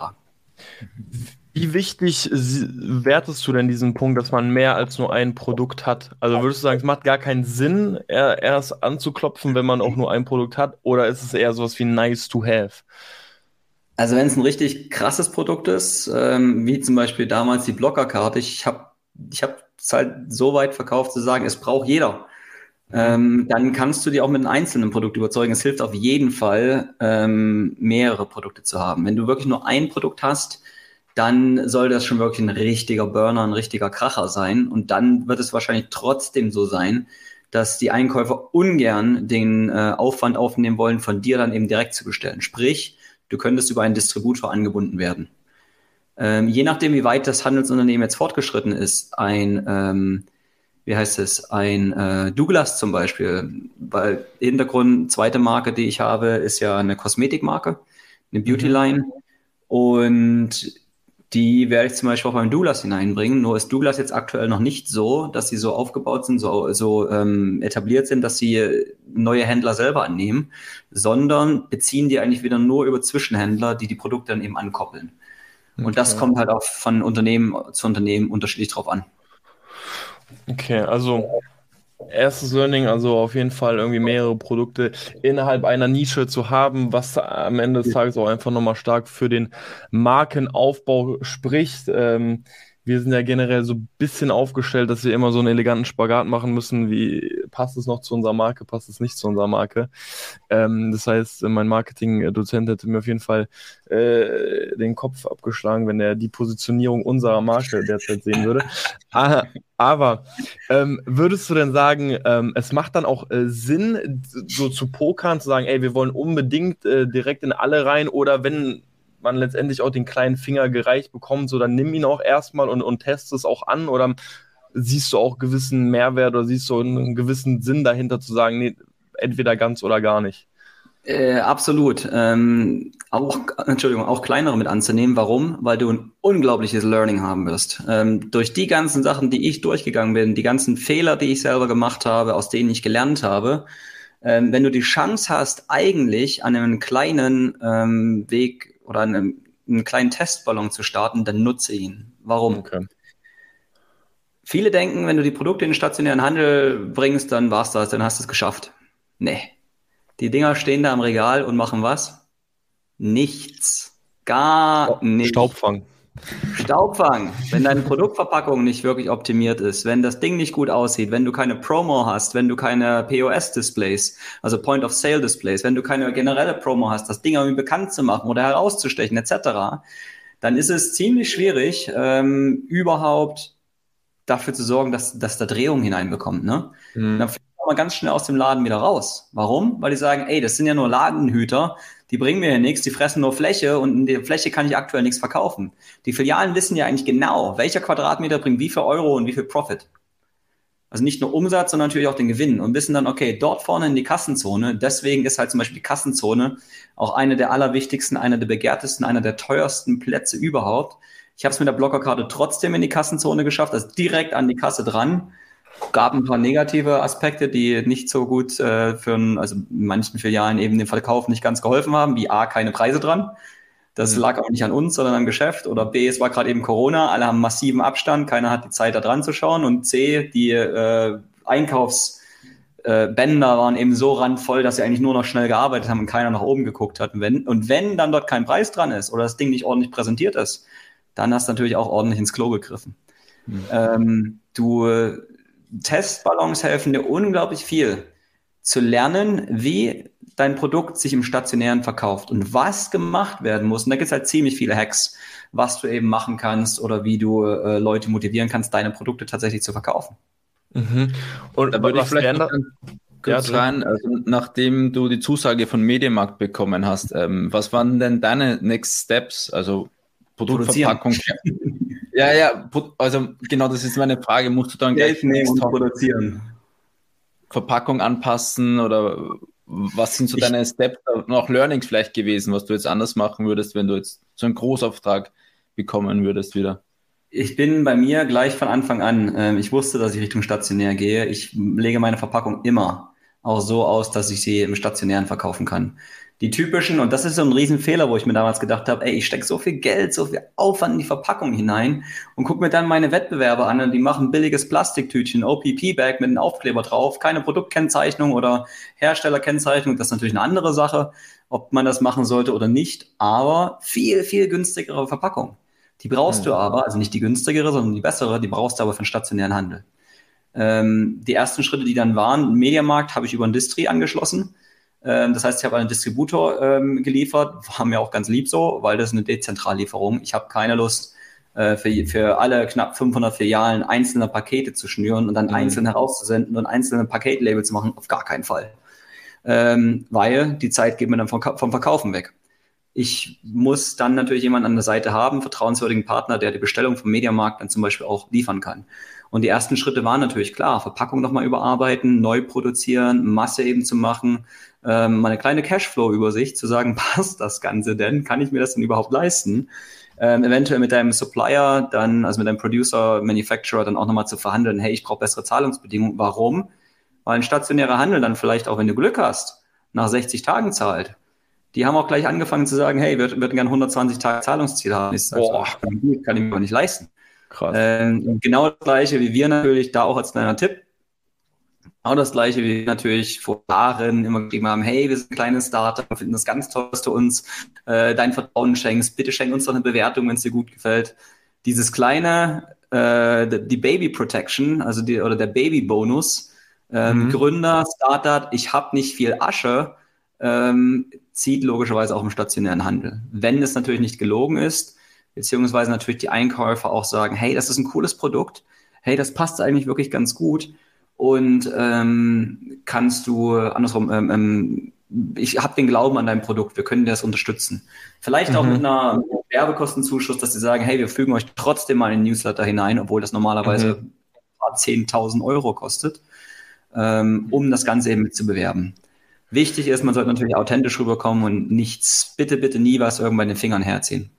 Wie wichtig wertest du denn diesen Punkt, dass man mehr als nur ein Produkt hat? Also würdest du sagen, es macht gar keinen Sinn, erst anzuklopfen, wenn man auch nur ein Produkt hat? Oder ist es eher sowas wie nice to have? Also wenn es ein richtig krasses Produkt ist, ähm, wie zum Beispiel damals die Blockerkarte, ich habe ich hab es halt so weit verkauft zu sagen, es braucht jeder. Ähm, dann kannst du dir auch mit einem einzelnen Produkt überzeugen. Es hilft auf jeden Fall, ähm, mehrere Produkte zu haben. Wenn du wirklich nur ein Produkt hast, dann soll das schon wirklich ein richtiger Burner, ein richtiger Kracher sein. Und dann wird es wahrscheinlich trotzdem so sein, dass die Einkäufer ungern den äh, Aufwand aufnehmen wollen, von dir dann eben direkt zu bestellen. Sprich, du könntest über einen Distributor angebunden werden. Ähm, je nachdem, wie weit das Handelsunternehmen jetzt fortgeschritten ist, ein, ähm, wie heißt es, ein äh, Douglas zum Beispiel, weil Hintergrund, zweite Marke, die ich habe, ist ja eine Kosmetikmarke, eine Beautyline. Mhm. Und die werde ich zum Beispiel auch beim Douglas hineinbringen. Nur ist Douglas jetzt aktuell noch nicht so, dass sie so aufgebaut sind, so, so ähm, etabliert sind, dass sie neue Händler selber annehmen, sondern beziehen die eigentlich wieder nur über Zwischenhändler, die die Produkte dann eben ankoppeln. Okay. Und das kommt halt auch von Unternehmen zu Unternehmen unterschiedlich drauf an. Okay, also erstes Learning, also auf jeden Fall irgendwie mehrere Produkte innerhalb einer Nische zu haben, was am Ende des Tages auch einfach nochmal stark für den Markenaufbau spricht. Ähm, wir sind ja generell so ein bisschen aufgestellt, dass wir immer so einen eleganten Spagat machen müssen, wie passt es noch zu unserer Marke, passt es nicht zu unserer Marke. Ähm, das heißt, mein Marketing-Dozent hätte mir auf jeden Fall äh, den Kopf abgeschlagen, wenn er die Positionierung unserer Marke derzeit sehen würde. Ah, aber ähm, würdest du denn sagen, ähm, es macht dann auch äh, Sinn, so zu pokern, zu sagen, ey, wir wollen unbedingt äh, direkt in alle rein oder wenn man letztendlich auch den kleinen Finger gereicht bekommt, so dann nimm ihn auch erstmal und, und test es auch an oder siehst du auch gewissen Mehrwert oder siehst du einen gewissen Sinn dahinter zu sagen, nee, entweder ganz oder gar nicht? Äh, absolut. Ähm, auch, Entschuldigung, auch kleinere mit anzunehmen. Warum? Weil du ein unglaubliches Learning haben wirst. Ähm, durch die ganzen Sachen, die ich durchgegangen bin, die ganzen Fehler, die ich selber gemacht habe, aus denen ich gelernt habe, ähm, wenn du die Chance hast, eigentlich an einem kleinen ähm, Weg oder einen, einen kleinen Testballon zu starten, dann nutze ihn. Warum? Okay. Viele denken, wenn du die Produkte in den stationären Handel bringst, dann war's das, dann hast du es geschafft. Nee. Die Dinger stehen da im Regal und machen was? Nichts. Gar nichts. Staubfang. Staubfang, wenn deine Produktverpackung nicht wirklich optimiert ist, wenn das Ding nicht gut aussieht, wenn du keine Promo hast, wenn du keine POS-Displays, also Point-of-Sale-Displays, wenn du keine generelle Promo hast, das Ding irgendwie bekannt zu machen oder herauszustechen etc., dann ist es ziemlich schwierig, ähm, überhaupt dafür zu sorgen, dass, dass da Drehung hineinbekommt. Ne? Mhm. Dann man ganz schnell aus dem Laden wieder raus. Warum? Weil die sagen, ey, das sind ja nur Ladenhüter, die bringen mir ja nichts, die fressen nur Fläche und in der Fläche kann ich aktuell nichts verkaufen. Die Filialen wissen ja eigentlich genau, welcher Quadratmeter bringt wie viel Euro und wie viel Profit. Also nicht nur Umsatz, sondern natürlich auch den Gewinn und wissen dann, okay, dort vorne in die Kassenzone, deswegen ist halt zum Beispiel die Kassenzone auch eine der allerwichtigsten, einer der begehrtesten, einer der teuersten Plätze überhaupt. Ich habe es mit der Blockerkarte trotzdem in die Kassenzone geschafft, also direkt an die Kasse dran gab ein paar negative Aspekte, die nicht so gut äh, für ein, also in manchen Filialen eben den Verkauf nicht ganz geholfen haben, wie A, keine Preise dran. Das mhm. lag auch nicht an uns, sondern am Geschäft. Oder B, es war gerade eben Corona, alle haben massiven Abstand, keiner hat die Zeit da dran zu schauen. Und C, die äh, Einkaufsbänder äh, waren eben so randvoll, dass sie eigentlich nur noch schnell gearbeitet haben und keiner nach oben geguckt hat. Und wenn, und wenn dann dort kein Preis dran ist oder das Ding nicht ordentlich präsentiert ist, dann hast du natürlich auch ordentlich ins Klo gegriffen. Mhm. Ähm, du Testballons helfen dir unglaublich viel zu lernen, wie dein Produkt sich im Stationären verkauft und was gemacht werden muss. Und da gibt es halt ziemlich viele Hacks, was du eben machen kannst oder wie du äh, Leute motivieren kannst, deine Produkte tatsächlich zu verkaufen. Mhm. Und da würde ich vielleicht noch kurz ja, rein, also nachdem du die Zusage von Medienmarkt bekommen hast, ähm, was waren denn deine Next Steps? Also Produktverpackung. Ja, ja, also genau das ist meine Frage. Musst du dann Geld nehmen und produzieren? Verpackung anpassen oder was sind so ich, deine Steps und auch Learnings vielleicht gewesen, was du jetzt anders machen würdest, wenn du jetzt so einen Großauftrag bekommen würdest wieder? Ich bin bei mir gleich von Anfang an. Ähm, ich wusste, dass ich Richtung stationär gehe. Ich lege meine Verpackung immer auch so aus, dass ich sie im stationären verkaufen kann die typischen, und das ist so ein Riesenfehler, wo ich mir damals gedacht habe, ey, ich stecke so viel Geld, so viel Aufwand in die Verpackung hinein und guck mir dann meine Wettbewerber an und die machen billiges Plastiktütchen, OPP-Bag mit einem Aufkleber drauf, keine Produktkennzeichnung oder Herstellerkennzeichnung, das ist natürlich eine andere Sache, ob man das machen sollte oder nicht, aber viel, viel günstigere Verpackung. Die brauchst mhm. du aber, also nicht die günstigere, sondern die bessere, die brauchst du aber für den stationären Handel. Ähm, die ersten Schritte, die dann waren, Mediamarkt habe ich über ein Distri angeschlossen das heißt, ich habe einen Distributor ähm, geliefert, war mir auch ganz lieb so, weil das ist eine Dezentrallieferung. Ich habe keine Lust, äh, für, für alle knapp 500 Filialen einzelne Pakete zu schnüren und dann mhm. einzeln herauszusenden und einzelne Paketlabel zu machen, auf gar keinen Fall. Ähm, weil die Zeit geht mir dann vom, vom Verkaufen weg. Ich muss dann natürlich jemanden an der Seite haben, vertrauenswürdigen Partner, der die Bestellung vom Mediamarkt dann zum Beispiel auch liefern kann. Und die ersten Schritte waren natürlich klar, Verpackung nochmal überarbeiten, neu produzieren, Masse eben zu machen, ähm, mal eine kleine Cashflow-Übersicht zu sagen, [LAUGHS] passt das Ganze denn? Kann ich mir das denn überhaupt leisten? Ähm, eventuell mit deinem Supplier dann, also mit deinem Producer, Manufacturer dann auch nochmal zu verhandeln, hey, ich brauche bessere Zahlungsbedingungen. Warum? Weil ein stationärer Handel dann vielleicht auch, wenn du Glück hast, nach 60 Tagen zahlt. Die haben auch gleich angefangen zu sagen, hey, wir würden gerne 120 Tage Zahlungsziel haben. Ist also, Boah. kann ich mir nicht leisten. Krass. Ähm, genau das gleiche wie wir natürlich, da auch als kleiner Tipp. Genau das gleiche wie wir natürlich vor Jahren immer gegeben haben, hey, wir sind ein kleines Startup, wir finden das ganz toll, dass du uns äh, dein Vertrauen schenkst. Bitte schenk uns doch eine Bewertung, wenn es dir gut gefällt. Dieses kleine, äh, die Baby Protection, also die, oder der Baby Bonus, ähm, mhm. Gründer, Startup, ich habe nicht viel Asche, ähm, zieht logischerweise auch im stationären Handel. Wenn es natürlich nicht gelogen ist, beziehungsweise natürlich die Einkäufer auch sagen, hey, das ist ein cooles Produkt, hey, das passt eigentlich wirklich ganz gut und ähm, kannst du andersrum, ähm, ähm, ich habe den Glauben an dein Produkt, wir können dir das unterstützen. Vielleicht mhm. auch mit einer Werbekostenzuschuss, dass sie sagen, hey, wir fügen euch trotzdem mal in den Newsletter hinein, obwohl das normalerweise mhm. 10.000 Euro kostet, ähm, um das Ganze eben mit zu bewerben. Wichtig ist, man sollte natürlich authentisch rüberkommen und nichts, bitte, bitte nie was irgendwann den Fingern herziehen.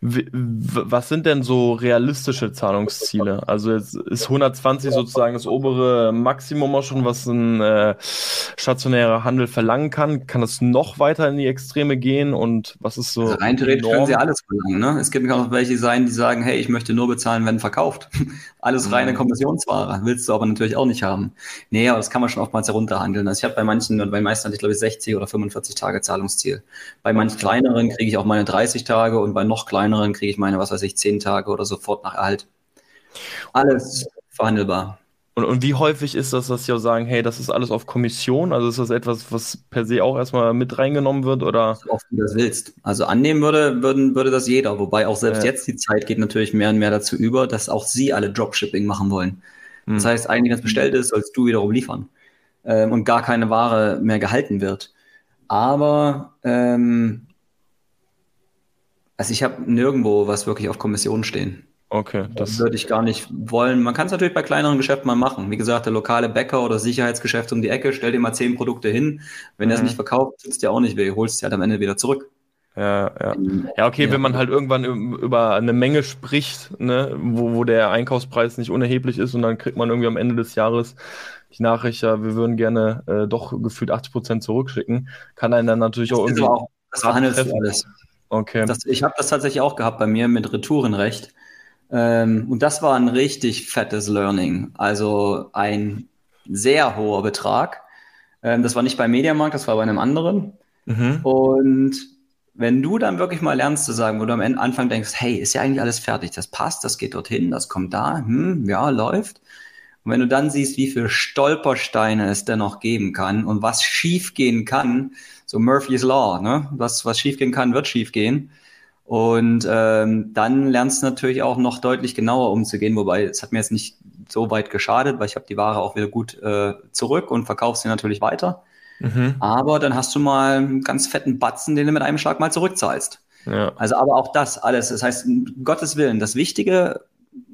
Was sind denn so realistische Zahlungsziele? Also jetzt ist 120 sozusagen das obere Maximum auch schon, was ein äh, stationärer Handel verlangen kann. Kann das noch weiter in die Extreme gehen? Und was ist so? Also rein theoretisch können sie alles verlangen. Ne? Es gibt auch welche sein, die sagen, hey, ich möchte nur bezahlen, wenn verkauft. Alles reine mhm. Kommissionsware. Willst du aber natürlich auch nicht haben. Nee, aber das kann man schon oftmals herunterhandeln. Also ich habe bei manchen bei den meisten hatte ich glaube ich 60 oder 45 Tage Zahlungsziel. Bei manchen kleineren kriege ich auch meine 30 Tage und bei noch kleineren kriege ich meine, was weiß ich, zehn Tage oder sofort nach Erhalt. Alles verhandelbar. Und, und wie häufig ist das, dass sie auch sagen, hey, das ist alles auf Kommission? Also ist das etwas, was per se auch erstmal mit reingenommen wird? Oder? So oft du das willst. Also annehmen würde, würden, würde das jeder. Wobei auch selbst ja. jetzt die Zeit geht natürlich mehr und mehr dazu über, dass auch sie alle Dropshipping machen wollen. Hm. Das heißt, eigentlich, wenn es bestellt ist, sollst du wiederum liefern. Ähm, und gar keine Ware mehr gehalten wird. Aber ähm, also ich habe nirgendwo was wirklich auf Kommission stehen. Okay, das würde ich gar nicht wollen. Man kann es natürlich bei kleineren Geschäften mal machen. Wie gesagt, der lokale Bäcker oder Sicherheitsgeschäft um die Ecke, stell dir mal zehn Produkte hin. Wenn mhm. er es nicht verkauft, sitzt dir auch nicht weh, holst es halt am Ende wieder zurück. Ja, ja. Ja, okay, ja. wenn man halt irgendwann über eine Menge spricht, ne, wo, wo der Einkaufspreis nicht unerheblich ist und dann kriegt man irgendwie am Ende des Jahres die Nachricht, ja, wir würden gerne äh, doch gefühlt 80 Prozent zurückschicken, kann einen dann natürlich das auch irgendwie. Auch, das verhandelst du alles. Okay. Das, ich habe das tatsächlich auch gehabt bei mir mit Retourenrecht. Ähm, und das war ein richtig fettes Learning. Also ein sehr hoher Betrag. Ähm, das war nicht beim Mediamarkt, das war bei einem anderen. Mhm. Und wenn du dann wirklich mal lernst zu sagen, wo du am Anfang denkst, hey, ist ja eigentlich alles fertig, das passt, das geht dorthin, das kommt da, hm, ja, läuft. Und wenn du dann siehst, wie viele Stolpersteine es dennoch geben kann und was schiefgehen kann, so Murphy's Law, ne? Was, was schiefgehen kann, wird schiefgehen. Und ähm, dann lernst du natürlich auch noch deutlich genauer umzugehen, wobei es hat mir jetzt nicht so weit geschadet, weil ich habe die Ware auch wieder gut äh, zurück und verkaufst sie natürlich weiter. Mhm. Aber dann hast du mal einen ganz fetten Batzen, den du mit einem Schlag mal zurückzahlst. Ja. Also aber auch das alles. Das heißt, Gottes Willen, das Wichtige,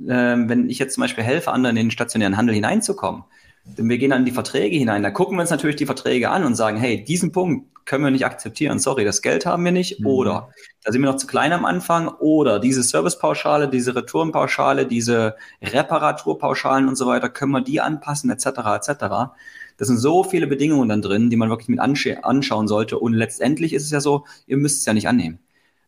äh, wenn ich jetzt zum Beispiel helfe, anderen in den stationären Handel hineinzukommen, denn wir gehen dann in die Verträge hinein. Da gucken wir uns natürlich die Verträge an und sagen, hey, diesen Punkt können wir nicht akzeptieren. Sorry, das Geld haben wir nicht. Mhm. Oder da sind wir noch zu klein am Anfang. Oder diese Servicepauschale, diese Retourenpauschale, diese Reparaturpauschalen und so weiter, können wir die anpassen, etc. etc. Das sind so viele Bedingungen dann drin, die man wirklich mit anschauen sollte. Und letztendlich ist es ja so, ihr müsst es ja nicht annehmen.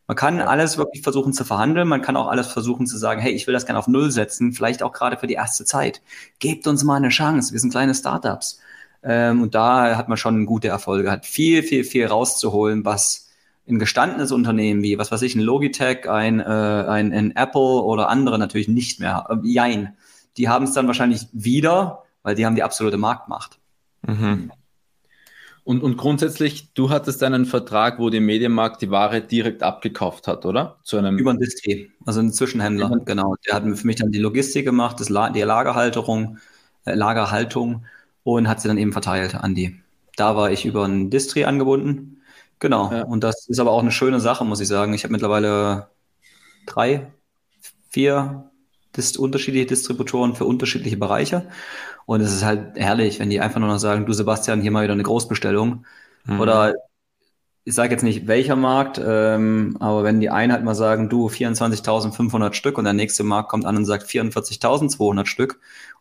Man kann alles wirklich versuchen zu verhandeln. Man kann auch alles versuchen zu sagen, hey, ich will das gerne auf Null setzen, vielleicht auch gerade für die erste Zeit. Gebt uns mal eine Chance. Wir sind kleine Startups. Ähm, und da hat man schon gute Erfolge, hat viel, viel, viel rauszuholen, was ein gestandenes Unternehmen wie, was weiß ich, ein Logitech, ein, äh, ein, ein Apple oder andere natürlich nicht mehr. Äh, jein. Die haben es dann wahrscheinlich wieder, weil die haben die absolute Marktmacht. Mhm. Und, und grundsätzlich, du hattest einen Vertrag, wo die Medienmarkt die Ware direkt abgekauft hat, oder? Zu einem Über einen Distri, also einen Zwischenhändler, Über genau. Der hat für mich dann die Logistik gemacht, das La die Lagerhalterung, äh, Lagerhaltung und hat sie dann eben verteilt an die. Da war ich über einen Distri angebunden. Genau. Ja. Und das ist aber auch eine schöne Sache, muss ich sagen. Ich habe mittlerweile drei, vier Dist unterschiedliche Distributoren für unterschiedliche Bereiche. Und es ist halt herrlich, wenn die einfach nur noch sagen, du Sebastian, hier mal wieder eine Großbestellung. Mhm. Oder ich sage jetzt nicht welcher Markt, ähm, aber wenn die einen halt mal sagen, du 24.500 Stück und der nächste Markt kommt an und sagt 44.200 Stück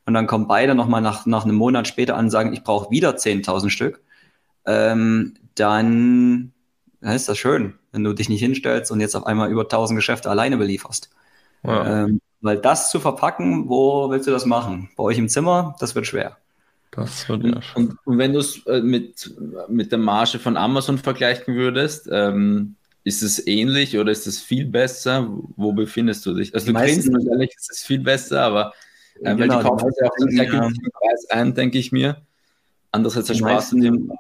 und dann kommen beide nochmal nach, nach einem Monat später an und sagen, ich brauche wieder 10.000 Stück, ähm, dann, dann ist das schön, wenn du dich nicht hinstellst und jetzt auf einmal über 1.000 Geschäfte alleine belieferst. Ja. Ähm, weil das zu verpacken, wo willst du das machen? Bei euch im Zimmer, das wird schwer. Das wird ja und, und, wenn du es äh, mit, mit der Marge von Amazon vergleichen würdest, ähm, ist es ähnlich oder ist es viel besser? Wo befindest du dich? Also die du meisten, grinst wahrscheinlich, ist es viel besser, aber äh, genau, weil die kaufen ja auch sehr günstigen Preis ein, denke ich mir. Andererseits der Spaß in dem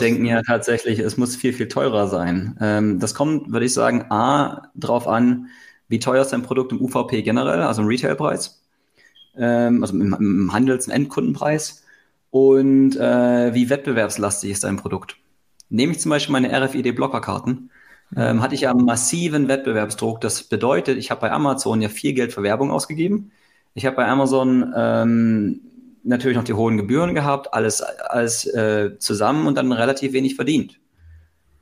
denken ja tatsächlich, es muss viel, viel teurer sein. Ähm, das kommt, würde ich sagen, A, drauf an, wie teuer ist dein Produkt im UVP generell, also im Retailpreis, ähm, also im, im Handels- und Endkundenpreis und äh, wie wettbewerbslastig ist dein Produkt. Nehme ich zum Beispiel meine RFID-Blockerkarten, ähm, hatte ich ja massiven Wettbewerbsdruck. Das bedeutet, ich habe bei Amazon ja viel Geld für Werbung ausgegeben. Ich habe bei Amazon ähm, natürlich noch die hohen Gebühren gehabt, alles, alles äh, zusammen und dann relativ wenig verdient.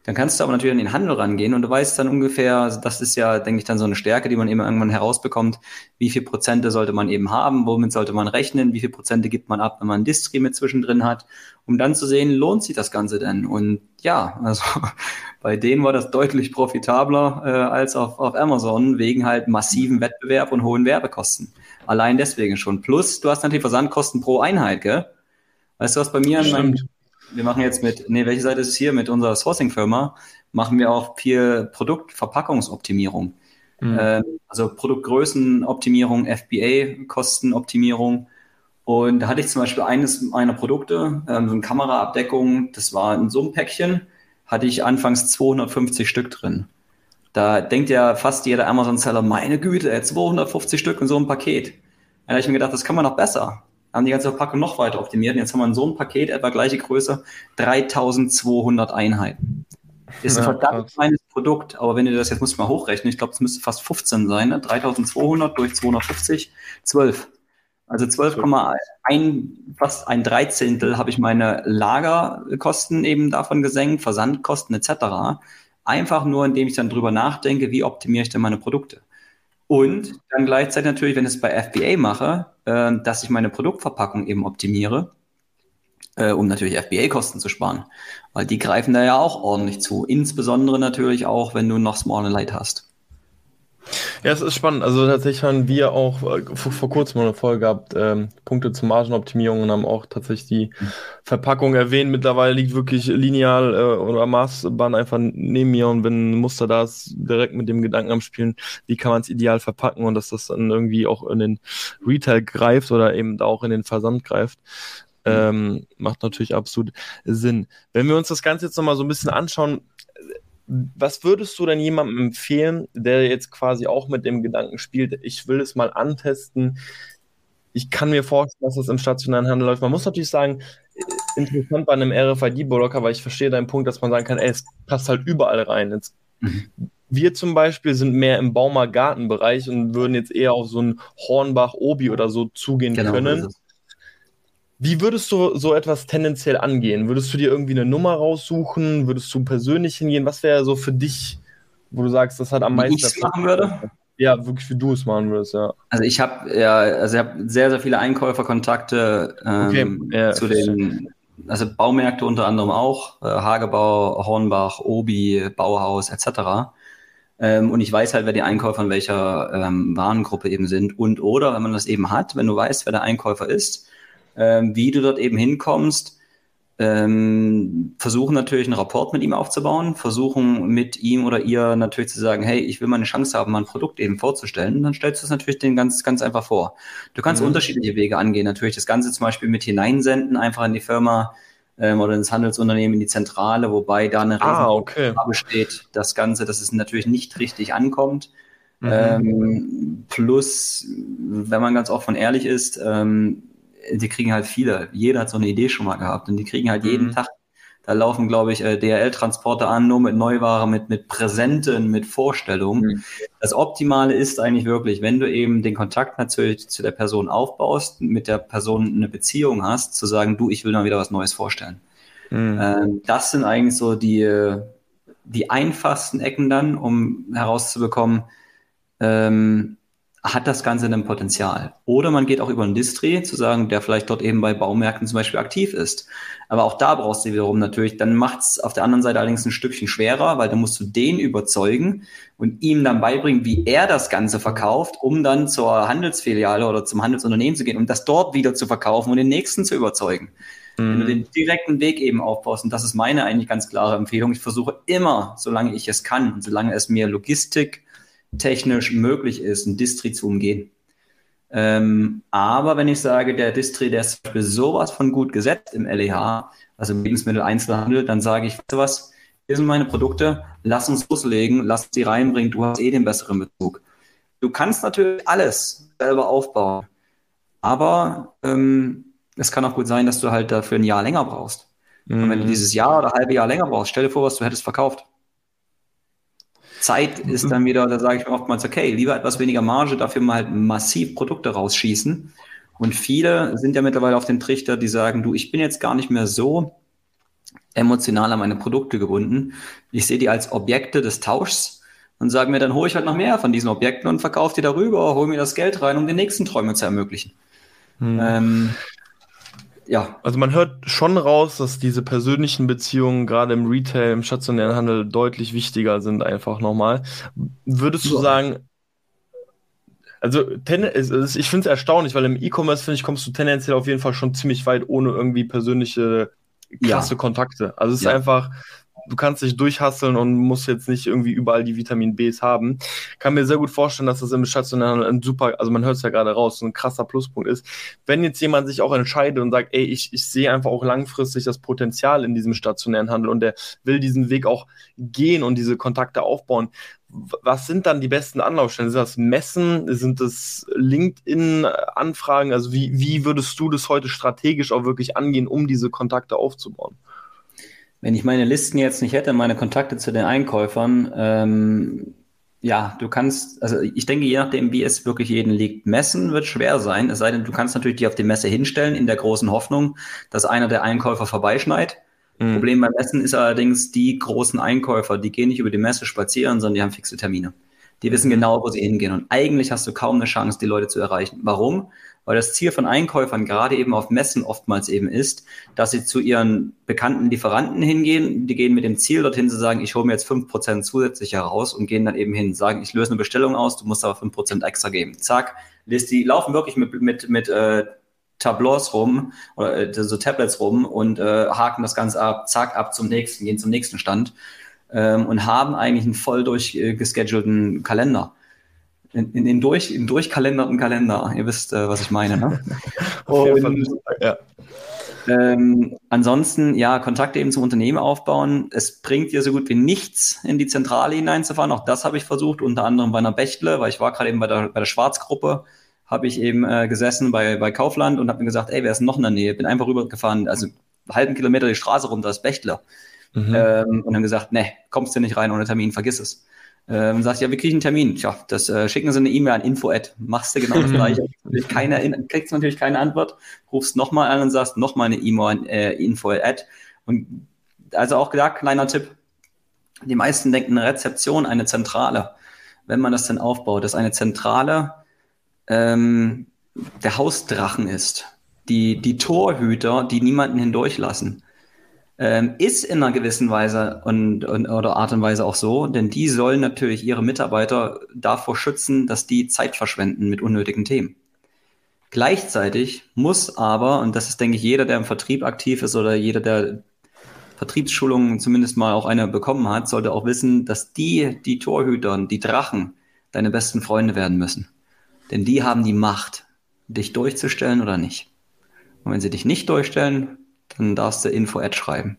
Dann kannst du aber natürlich an den Handel rangehen und du weißt dann ungefähr, also das ist ja, denke ich, dann so eine Stärke, die man eben irgendwann herausbekommt, wie viel Prozente sollte man eben haben, womit sollte man rechnen, wie viel Prozente gibt man ab, wenn man Distri mit zwischendrin hat, um dann zu sehen, lohnt sich das Ganze denn? Und ja, also [LAUGHS] bei denen war das deutlich profitabler äh, als auf, auf Amazon, wegen halt massiven Wettbewerb und hohen Werbekosten. Allein deswegen schon. Plus, du hast natürlich Versandkosten pro Einheit, gell? Weißt du, was bei mir an meinem wir machen jetzt mit, nee, welche Seite ist es hier? Mit unserer Sourcing-Firma machen wir auch viel Produktverpackungsoptimierung. Mhm. Ähm, also Produktgrößenoptimierung, FBA-Kostenoptimierung. Und da hatte ich zum Beispiel eines meiner Produkte, ähm, so eine Kameraabdeckung, das war in so einem Päckchen, hatte ich anfangs 250 Stück drin. Da denkt ja fast jeder Amazon-Seller, meine Güte, 250 Stück in so einem Paket. Da habe ich mir gedacht, das kann man noch besser haben die ganze Verpackung noch weiter optimiert. Und jetzt haben wir in so einem Paket, etwa gleiche Größe, 3200 Einheiten. Ist ein ja, verdammt kleines Produkt, aber wenn ihr das jetzt muss ich mal hochrechnen, ich glaube, es müsste fast 15 sein, ne? 3200 durch 250, 12. Also 12,1, fast ein Dreizehntel habe ich meine Lagerkosten eben davon gesenkt, Versandkosten etc. Einfach nur, indem ich dann drüber nachdenke, wie optimiere ich denn meine Produkte. Und dann gleichzeitig natürlich, wenn ich es bei FBA mache, äh, dass ich meine Produktverpackung eben optimiere, äh, um natürlich FBA-Kosten zu sparen. Weil die greifen da ja auch ordentlich zu. Insbesondere natürlich auch, wenn du noch Small and Light hast. Ja, es ist spannend. Also tatsächlich haben wir auch äh, vor, vor kurzem eine Folge gehabt, ähm, Punkte zur Margenoptimierung und haben auch tatsächlich die. Verpackung erwähnt. Mittlerweile liegt wirklich lineal äh, oder Maßbahn einfach neben mir und wenn ein Muster da ist, direkt mit dem Gedanken am Spielen, wie kann man es ideal verpacken und dass das dann irgendwie auch in den Retail greift oder eben auch in den Versand greift. Mhm. Ähm, macht natürlich absolut Sinn. Wenn wir uns das Ganze jetzt nochmal so ein bisschen anschauen, was würdest du denn jemandem empfehlen, der jetzt quasi auch mit dem Gedanken spielt, ich will es mal antesten? Ich kann mir vorstellen, dass das im stationären Handel läuft. Man muss natürlich sagen, äh, interessant bei einem RFID-Blocker, weil ich verstehe deinen Punkt, dass man sagen kann, ey, es passt halt überall rein. Jetzt, mhm. Wir zum Beispiel sind mehr im Baumarkt-Gartenbereich und würden jetzt eher auf so einen Hornbach-Obi oder so zugehen genau, können. Wie würdest du so etwas tendenziell angehen? Würdest du dir irgendwie eine Nummer raussuchen? Würdest du persönlich hingehen? Was wäre so für dich, wo du sagst, das hat am meisten. Wie ich es machen würde? Ja, wirklich, wie du es machen würdest, ja. Also ich habe ja, also ich habe sehr, sehr viele Einkäuferkontakte ähm, okay. ja, zu den, also Baumärkte unter anderem auch, äh, Hagebau, Hornbach, Obi, Bauhaus etc. Ähm, und ich weiß halt, wer die Einkäufer in welcher ähm, Warengruppe eben sind. Und oder, wenn man das eben hat, wenn du weißt, wer der Einkäufer ist, ähm, wie du dort eben hinkommst. Ähm, versuchen natürlich einen Rapport mit ihm aufzubauen, versuchen mit ihm oder ihr natürlich zu sagen, hey, ich will mal eine Chance haben, mal ein Produkt eben vorzustellen. Dann stellst du es natürlich den ganz, ganz einfach vor. Du kannst mhm. unterschiedliche Wege angehen. Natürlich das Ganze zum Beispiel mit hineinsenden, einfach in die Firma, ähm, oder ins Handelsunternehmen in die Zentrale, wobei da eine ah, okay. besteht, das Ganze, dass es natürlich nicht richtig ankommt. Mhm. Ähm, plus, wenn man ganz offen ehrlich ist, ähm, die kriegen halt viele. Jeder hat so eine Idee schon mal gehabt und die kriegen halt mhm. jeden Tag da laufen, glaube ich, äh, DRL-Transporte an, nur mit Neuware, mit, mit Präsenten, mit Vorstellungen. Mhm. Das Optimale ist eigentlich wirklich, wenn du eben den Kontakt natürlich zu der Person aufbaust, mit der Person eine Beziehung hast, zu sagen, du, ich will mal wieder was Neues vorstellen. Mhm. Ähm, das sind eigentlich so die, die einfachsten Ecken dann, um herauszubekommen, ähm, hat das Ganze ein Potenzial. Oder man geht auch über einen Distri, zu sagen, der vielleicht dort eben bei Baumärkten zum Beispiel aktiv ist. Aber auch da brauchst du wiederum natürlich, dann macht es auf der anderen Seite allerdings ein Stückchen schwerer, weil dann musst du den überzeugen und ihm dann beibringen, wie er das Ganze verkauft, um dann zur Handelsfiliale oder zum Handelsunternehmen zu gehen und das dort wieder zu verkaufen und den nächsten zu überzeugen. Mhm. Wenn du den direkten Weg eben aufbaust, und das ist meine eigentlich ganz klare Empfehlung, ich versuche immer, solange ich es kann und solange es mir Logistik, technisch möglich ist, ein Distri zu umgehen. Ähm, aber wenn ich sage, der Distri, der ist sowas von gut gesetzt im LEH, also im Lebensmitteleinzelhandel, dann sage ich, weißt du was, hier sind meine Produkte, lass uns loslegen, lass sie reinbringen, du hast eh den besseren Bezug. Du kannst natürlich alles selber aufbauen, aber ähm, es kann auch gut sein, dass du halt dafür ein Jahr länger brauchst. Mhm. Und wenn du mhm. dieses Jahr oder halbe Jahr länger brauchst, stell dir vor, was du hättest verkauft. Zeit ist dann wieder, da sage ich mir oftmals, okay, lieber etwas weniger Marge, dafür mal halt massiv Produkte rausschießen. Und viele sind ja mittlerweile auf den Trichter, die sagen, du, ich bin jetzt gar nicht mehr so emotional an meine Produkte gebunden. Ich sehe die als Objekte des Tauschs und sage mir, dann hole ich halt noch mehr von diesen Objekten und verkaufe die darüber, hole mir das Geld rein, um den nächsten Träume zu ermöglichen. Hm. Ähm, ja. Also man hört schon raus, dass diese persönlichen Beziehungen gerade im Retail, im stationären Handel deutlich wichtiger sind, einfach nochmal. Würdest du ja. sagen, also ich finde es erstaunlich, weil im E-Commerce, finde ich, kommst du tendenziell auf jeden Fall schon ziemlich weit ohne irgendwie persönliche krasse ja. Kontakte. Also es ist einfach, du kannst dich durchhasseln und musst jetzt nicht irgendwie überall die Vitamin Bs haben. Kann mir sehr gut vorstellen, dass das im stationären ein super, also man hört es ja gerade raus, ein krasser Pluspunkt ist. Wenn jetzt jemand sich auch entscheidet und sagt, ey, ich, ich sehe einfach auch langfristig das Potenzial in diesem stationären Handel und der will diesen Weg auch gehen und diese Kontakte aufbauen, was sind dann die besten Anlaufstellen? Sind das Messen? Sind das LinkedIn-Anfragen? Also wie, wie würdest du das heute strategisch auch wirklich angehen, um diese Kontakte aufzubauen? Wenn ich meine Listen jetzt nicht hätte, meine Kontakte zu den Einkäufern, ähm, ja, du kannst, also ich denke, je nachdem, wie es wirklich jeden liegt, messen wird schwer sein. Es sei denn, du kannst natürlich die auf die Messe hinstellen, in der großen Hoffnung, dass einer der Einkäufer vorbeischneit. Mhm. Problem beim Messen ist allerdings, die großen Einkäufer, die gehen nicht über die Messe spazieren, sondern die haben fixe Termine. Die wissen genau, wo sie hingehen. Und eigentlich hast du kaum eine Chance, die Leute zu erreichen. Warum? Weil das Ziel von Einkäufern gerade eben auf Messen oftmals eben ist, dass sie zu ihren bekannten Lieferanten hingehen. Die gehen mit dem Ziel dorthin zu sagen, ich hole mir jetzt fünf Prozent zusätzlich heraus und gehen dann eben hin, sagen, ich löse eine Bestellung aus, du musst aber fünf Prozent extra geben. Zack, die laufen wirklich mit, mit, mit äh, Tableaus rum oder äh, so Tablets rum und äh, haken das Ganze ab, zack, ab zum nächsten, gehen zum nächsten Stand ähm, und haben eigentlich einen voll durchgeschedulten Kalender. In, in, in, durch, in durchkalenderten Kalender. Ihr wisst, äh, was ich meine. Ne? [LAUGHS] und, ja. Ähm, ansonsten, ja, Kontakte eben zum Unternehmen aufbauen. Es bringt dir so gut wie nichts, in die Zentrale hineinzufahren. Auch das habe ich versucht, unter anderem bei einer Bechtle, weil ich war gerade eben bei der, bei der Schwarzgruppe, habe ich eben äh, gesessen bei, bei Kaufland und habe mir gesagt, ey, wer ist noch in der Nähe? Bin einfach rübergefahren, also einen halben Kilometer die Straße runter, das Bechtle. Mhm. Ähm, und dann gesagt, ne, kommst du nicht rein ohne Termin, vergiss es. Ähm, sagt, ja, wir kriegen einen Termin. Tja, das äh, schicken Sie eine E-Mail an info -Ad. Machst du genau das [LAUGHS] gleiche. keine, kriegst natürlich keine Antwort, rufst nochmal an und sagst nochmal eine E-Mail an äh, info -Ad. Und also auch gesagt, kleiner Tipp. Die meisten denken eine Rezeption, eine Zentrale. Wenn man das denn aufbaut, dass eine Zentrale ähm, der Hausdrachen ist. Die, die Torhüter, die niemanden hindurchlassen ähm, ist in einer gewissen Weise und, und, oder Art und Weise auch so, denn die sollen natürlich ihre Mitarbeiter davor schützen, dass die Zeit verschwenden mit unnötigen Themen. Gleichzeitig muss aber, und das ist, denke ich, jeder, der im Vertrieb aktiv ist oder jeder, der Vertriebsschulungen zumindest mal auch eine bekommen hat, sollte auch wissen, dass die, die Torhüter, die Drachen, deine besten Freunde werden müssen. Denn die haben die Macht, dich durchzustellen oder nicht. Und wenn sie dich nicht durchstellen, dann darfst du Info-Ad schreiben.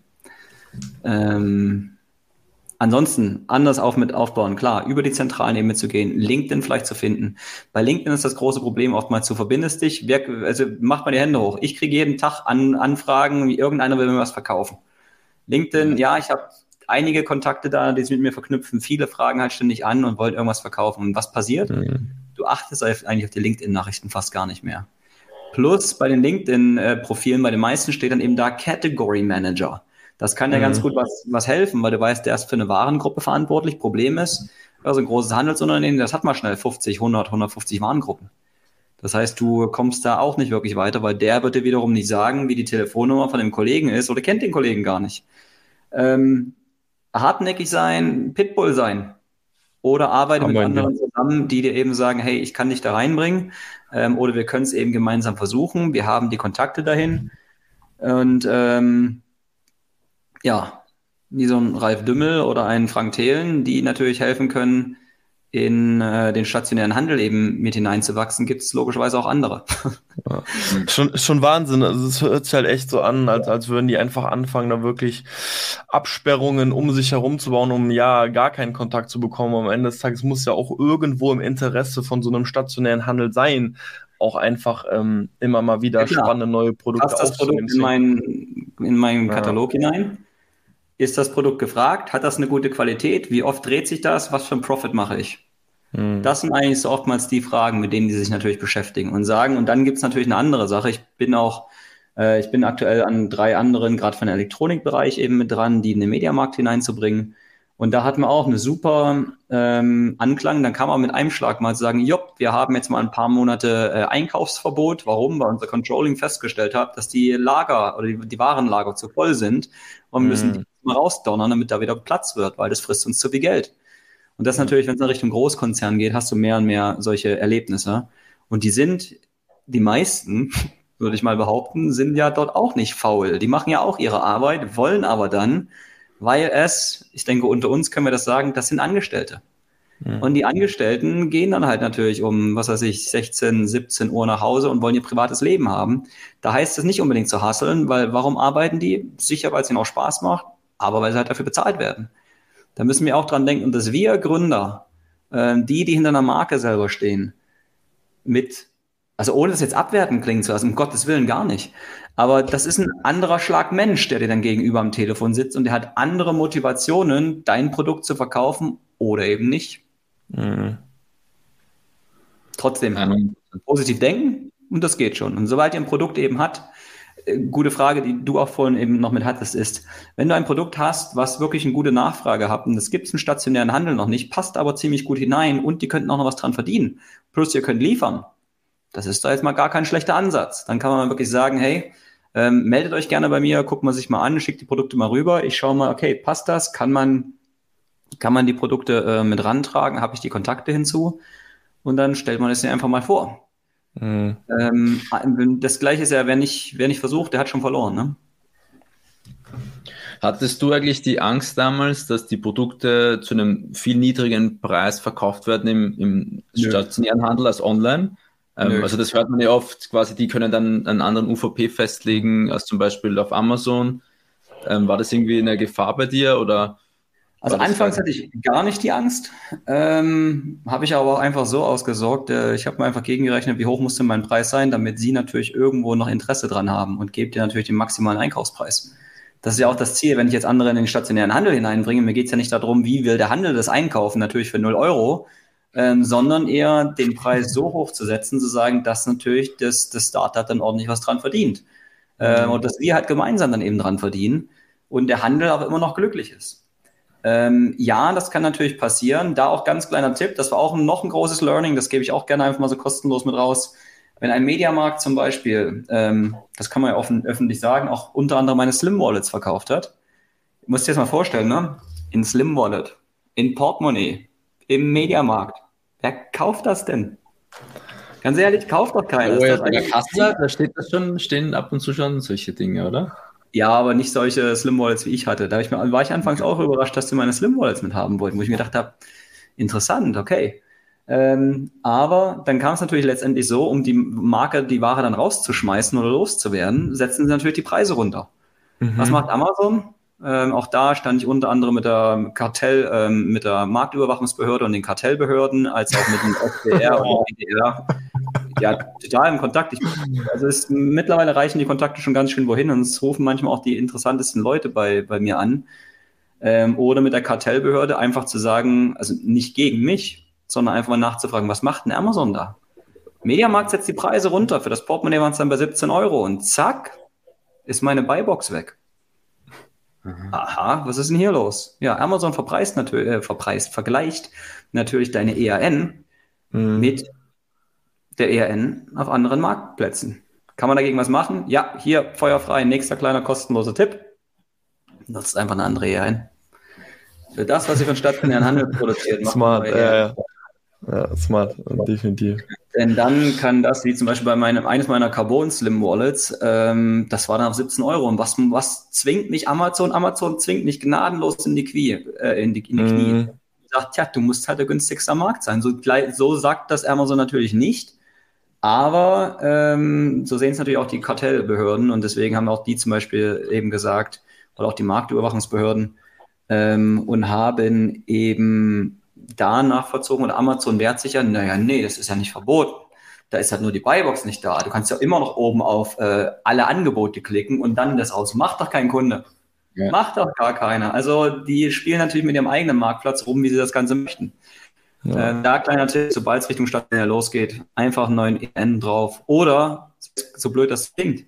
Ähm, Ansonsten anders auf mit aufbauen, klar, über die zentralen Ebene zu gehen, LinkedIn vielleicht zu finden. Bei LinkedIn ist das große Problem oftmals, du verbindest dich, wer, also macht mal die Hände hoch. Ich kriege jeden Tag an, Anfragen, wie irgendeiner will mir was verkaufen. LinkedIn, ja, ich habe einige Kontakte da, die sich mit mir verknüpfen. Viele fragen halt ständig an und wollen irgendwas verkaufen. Und was passiert? Mhm. Du achtest eigentlich auf die LinkedIn-Nachrichten fast gar nicht mehr. Plus bei den LinkedIn-Profilen, bei den meisten steht dann eben da Category Manager. Das kann ja mhm. ganz gut was, was helfen, weil du weißt, der ist für eine Warengruppe verantwortlich. Problem ist, also ein großes Handelsunternehmen, das hat mal schnell 50, 100, 150 Warengruppen. Das heißt, du kommst da auch nicht wirklich weiter, weil der wird dir wiederum nicht sagen, wie die Telefonnummer von dem Kollegen ist oder kennt den Kollegen gar nicht. Ähm, hartnäckig sein, Pitbull sein oder arbeite mit anderen zusammen, die dir eben sagen, hey, ich kann dich da reinbringen ähm, oder wir können es eben gemeinsam versuchen. Wir haben die Kontakte dahin und ähm, ja, wie so ein Ralf Dümmel oder ein Frank Thelen, die natürlich helfen können, in äh, den stationären Handel eben mit hineinzuwachsen, gibt es logischerweise auch andere. Ja. Schon, schon Wahnsinn. Also es hört sich halt echt so an, als, als würden die einfach anfangen, da wirklich Absperrungen um sich herum zu bauen, um ja gar keinen Kontakt zu bekommen. Am Ende des Tages muss ja auch irgendwo im Interesse von so einem stationären Handel sein, auch einfach ähm, immer mal wieder ja, spannende neue Produkte Passt das Produkt in meinen, in meinen Katalog ja. hinein? Ist das Produkt gefragt? Hat das eine gute Qualität? Wie oft dreht sich das? Was für ein Profit mache ich? Hm. Das sind eigentlich so oftmals die Fragen, mit denen die sich natürlich beschäftigen und sagen. Und dann gibt es natürlich eine andere Sache. Ich bin auch, äh, ich bin aktuell an drei anderen, gerade von den Elektronikbereich eben mit dran, die in den Mediamarkt hineinzubringen. Und da hatten wir auch eine super ähm, Anklang. Dann kam man mit einem Schlag mal zu sagen, jopp, wir haben jetzt mal ein paar Monate äh, Einkaufsverbot. Warum? Weil unser Controlling festgestellt hat, dass die Lager oder die, die Warenlager zu voll sind und wir müssen mhm. die mal rausdonnern, damit da wieder Platz wird, weil das frisst uns zu viel Geld. Und das natürlich, wenn es in Richtung Großkonzern geht, hast du mehr und mehr solche Erlebnisse. Und die sind, die meisten, [LAUGHS] würde ich mal behaupten, sind ja dort auch nicht faul. Die machen ja auch ihre Arbeit, wollen aber dann weil es, ich denke, unter uns können wir das sagen, das sind Angestellte. Mhm. Und die Angestellten gehen dann halt natürlich um, was weiß ich, 16, 17 Uhr nach Hause und wollen ihr privates Leben haben. Da heißt es nicht unbedingt zu hasseln, weil warum arbeiten die? Sicher, weil es ihnen auch Spaß macht, aber weil sie halt dafür bezahlt werden. Da müssen wir auch dran denken, dass wir Gründer, äh, die, die hinter einer Marke selber stehen, mit, also ohne das jetzt abwerten klingen zu lassen, um Gottes Willen gar nicht, aber das ist ein anderer Schlag Mensch, der dir dann gegenüber am Telefon sitzt und der hat andere Motivationen, dein Produkt zu verkaufen oder eben nicht. Mhm. Trotzdem mhm. positiv denken und das geht schon. Und sobald ihr ein Produkt eben hat, gute Frage, die du auch vorhin eben noch mit hattest, ist, wenn du ein Produkt hast, was wirklich eine gute Nachfrage hat, und das gibt es im stationären Handel noch nicht, passt aber ziemlich gut hinein und die könnten auch noch was dran verdienen, plus ihr könnt liefern, das ist da jetzt mal gar kein schlechter Ansatz. Dann kann man wirklich sagen, hey, ähm, meldet euch gerne bei mir, guckt man sich mal an, schickt die Produkte mal rüber. Ich schaue mal, okay, passt das? Kann man, kann man die Produkte äh, mit rantragen? Habe ich die Kontakte hinzu? Und dann stellt man es einfach mal vor. Mhm. Ähm, das gleiche ist ja, wer nicht, wer nicht versucht, der hat schon verloren. Ne? Hattest du eigentlich die Angst damals, dass die Produkte zu einem viel niedrigen Preis verkauft werden im, im stationären Handel als online? Ähm, also das hört man ja oft, quasi die können dann einen anderen UVP festlegen als zum Beispiel auf Amazon. Ähm, war das irgendwie eine Gefahr bei dir oder? Also anfangs hatte ich gar nicht die Angst, ähm, habe ich aber auch einfach so ausgesorgt. Äh, ich habe mir einfach gegengerechnet, wie hoch muss denn mein Preis sein, damit sie natürlich irgendwo noch Interesse dran haben und gebe dir natürlich den maximalen Einkaufspreis. Das ist ja auch das Ziel, wenn ich jetzt andere in den stationären Handel hineinbringe. Mir geht es ja nicht darum, wie will der Handel das einkaufen, natürlich für 0 Euro, ähm, sondern eher den Preis so hoch zu setzen, zu sagen, dass natürlich das, das Startup dann ordentlich was dran verdient. Ähm, und dass wir halt gemeinsam dann eben dran verdienen und der Handel auch immer noch glücklich ist. Ähm, ja, das kann natürlich passieren. Da auch ganz kleiner Tipp, das war auch noch ein großes Learning, das gebe ich auch gerne einfach mal so kostenlos mit raus. Wenn ein Mediamarkt zum Beispiel, ähm, das kann man ja offen, öffentlich sagen, auch unter anderem meine Slim Wallets verkauft hat, du musst dir das mal vorstellen, ne? In Slim Wallet, in Portemonnaie, im Mediamarkt, Wer kauft das denn? Ganz ehrlich, kauft doch keiner. Oh, ja, bei der Kasse, da steht das schon, stehen ab und zu schon solche Dinge, oder? Ja, aber nicht solche Slim Wallets, wie ich hatte. Da ich mir, war ich anfangs auch überrascht, dass sie meine Slim Wallets mit haben wollten, wo ich mir gedacht habe, interessant, okay. Ähm, aber dann kam es natürlich letztendlich so, um die Marke, die Ware dann rauszuschmeißen oder loszuwerden, setzen sie natürlich die Preise runter. Mhm. Was macht Amazon? Ähm, auch da stand ich unter anderem mit der Kartell, ähm, mit der Marktüberwachungsbehörde und den Kartellbehörden, als auch mit dem [LAUGHS] FDR und WDR. Ja, total im Kontakt. Ich, also es, mittlerweile reichen die Kontakte schon ganz schön wohin und es rufen manchmal auch die interessantesten Leute bei, bei mir an. Ähm, oder mit der Kartellbehörde einfach zu sagen, also nicht gegen mich, sondern einfach mal nachzufragen, was macht denn Amazon da? Mediamarkt setzt die Preise runter. Für das Portemonnaie waren es dann bei 17 Euro und zack, ist meine Buybox weg. Mhm. Aha, was ist denn hier los? Ja, Amazon verpreist natürlich, äh, verpreist, vergleicht natürlich deine ERN mhm. mit der ERN auf anderen Marktplätzen. Kann man dagegen was machen? Ja, hier feuerfrei, nächster kleiner kostenloser Tipp. Nutzt einfach eine andere ERN. Für das, was ihr von stationären Handel produziert, Smart, äh, ja, smart, definitiv. Denn dann kann das, wie zum Beispiel bei meinem, eines meiner Carbon Slim Wallets, ähm, das war dann auf 17 Euro. Und was, was zwingt mich Amazon? Amazon zwingt mich gnadenlos in die, Quie, äh, in die, in die mm. Knie. Sagt, ja, du musst halt der günstigste am Markt sein. So, so sagt das Amazon natürlich nicht. Aber ähm, so sehen es natürlich auch die Kartellbehörden und deswegen haben auch die zum Beispiel eben gesagt, oder auch die Marktüberwachungsbehörden, ähm, und haben eben da nachvollzogen und Amazon wehrt sich ja, naja, nee, das ist ja nicht verboten. Da ist halt nur die Buybox nicht da. Du kannst ja immer noch oben auf äh, alle Angebote klicken und dann das aus. Macht doch kein Kunde. Ja. Macht doch gar keiner. Also die spielen natürlich mit ihrem eigenen Marktplatz rum, wie sie das Ganze möchten. Ja. Äh, da kleiner Tipp, sobald es Richtung Stationär losgeht, einfach einen neuen EN drauf. Oder, so blöd das klingt,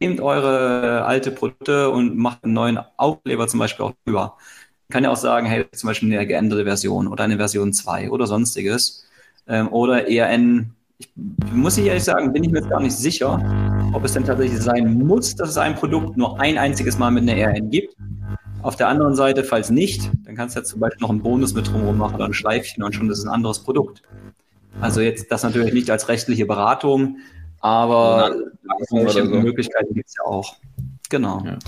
nehmt eure alte Produkte und macht einen neuen Aufkleber zum Beispiel auch drüber kann ja auch sagen, hey, zum Beispiel eine geänderte Version oder eine Version 2 oder sonstiges. Ähm, oder ein, ich, muss ich ehrlich sagen, bin ich mir jetzt gar nicht sicher, ob es denn tatsächlich sein muss, dass es ein Produkt nur ein einziges Mal mit einer ERN gibt. Auf der anderen Seite, falls nicht, dann kannst du ja zum Beispiel noch einen Bonus mit drumherum machen oder ein Schleifchen und schon ist ein anderes Produkt. Also jetzt das natürlich nicht als rechtliche Beratung, aber solche so. Möglichkeiten gibt es ja auch. Genau. Ja.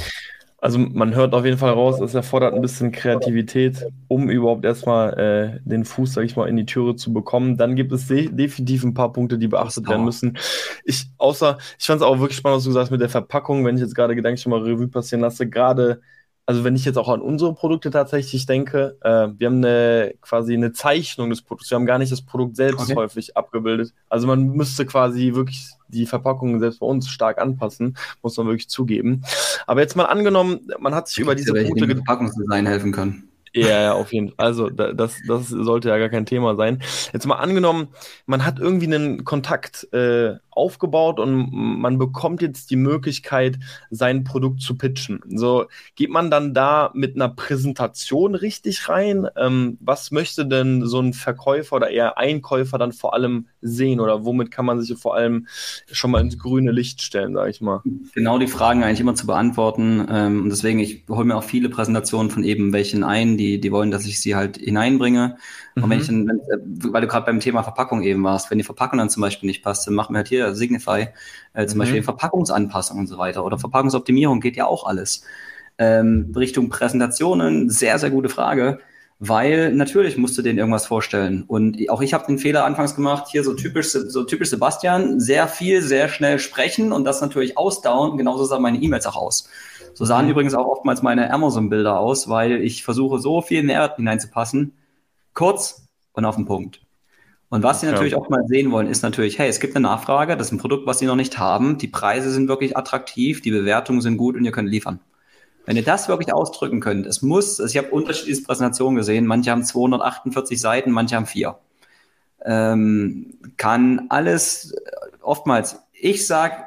Also man hört auf jeden Fall raus, es erfordert ein bisschen Kreativität, um überhaupt erstmal äh, den Fuß, sag ich mal, in die Türe zu bekommen. Dann gibt es de definitiv ein paar Punkte, die beachtet werden müssen. Ich, außer, ich fand es auch wirklich spannend, was du gesagt hast mit der Verpackung, wenn ich jetzt gerade gedanklich mal Revue passieren lasse, gerade also wenn ich jetzt auch an unsere Produkte tatsächlich denke, äh, wir haben eine quasi eine Zeichnung des Produkts. Wir haben gar nicht das Produkt selbst okay. häufig abgebildet. Also man müsste quasi wirklich die Verpackung selbst bei uns stark anpassen, muss man wirklich zugeben. Aber jetzt mal angenommen, man hat sich über diese Punkte Verpackungsdesign helfen können. Ja, ja, auf jeden Fall. Also das, das sollte ja gar kein Thema sein. Jetzt mal angenommen, man hat irgendwie einen Kontakt äh, aufgebaut und man bekommt jetzt die Möglichkeit, sein Produkt zu pitchen. So geht man dann da mit einer Präsentation richtig rein? Ähm, was möchte denn so ein Verkäufer oder eher Einkäufer dann vor allem sehen oder womit kann man sich vor allem schon mal ins grüne Licht stellen, sage ich mal? Genau die Fragen eigentlich immer zu beantworten. Ähm, und deswegen, ich hole mir auch viele Präsentationen von eben welchen ein, die, die wollen, dass ich sie halt hineinbringe. Mhm. Und wenn ich dann, wenn, weil du gerade beim Thema Verpackung eben warst, wenn die Verpackung dann zum Beispiel nicht passt, dann machen wir halt hier Signify, äh, zum mhm. Beispiel Verpackungsanpassung und so weiter oder Verpackungsoptimierung geht ja auch alles. Ähm, Richtung Präsentationen, sehr, sehr gute Frage, weil natürlich musst du denen irgendwas vorstellen. Und auch ich habe den Fehler anfangs gemacht, hier so typisch, so typisch Sebastian, sehr viel, sehr schnell sprechen und das natürlich ausdauern. Genauso sahen meine E-Mails auch aus. So sahen mhm. übrigens auch oftmals meine Amazon-Bilder aus, weil ich versuche, so viel Mehrwert hineinzupassen, kurz und auf den Punkt. Und was sie natürlich auch mal sehen wollen, ist natürlich, hey, es gibt eine Nachfrage, das ist ein Produkt, was sie noch nicht haben, die Preise sind wirklich attraktiv, die Bewertungen sind gut und ihr könnt liefern. Wenn ihr das wirklich ausdrücken könnt, es muss, also ich habe unterschiedliche Präsentationen gesehen, manche haben 248 Seiten, manche haben vier. Ähm, kann alles, oftmals, ich sage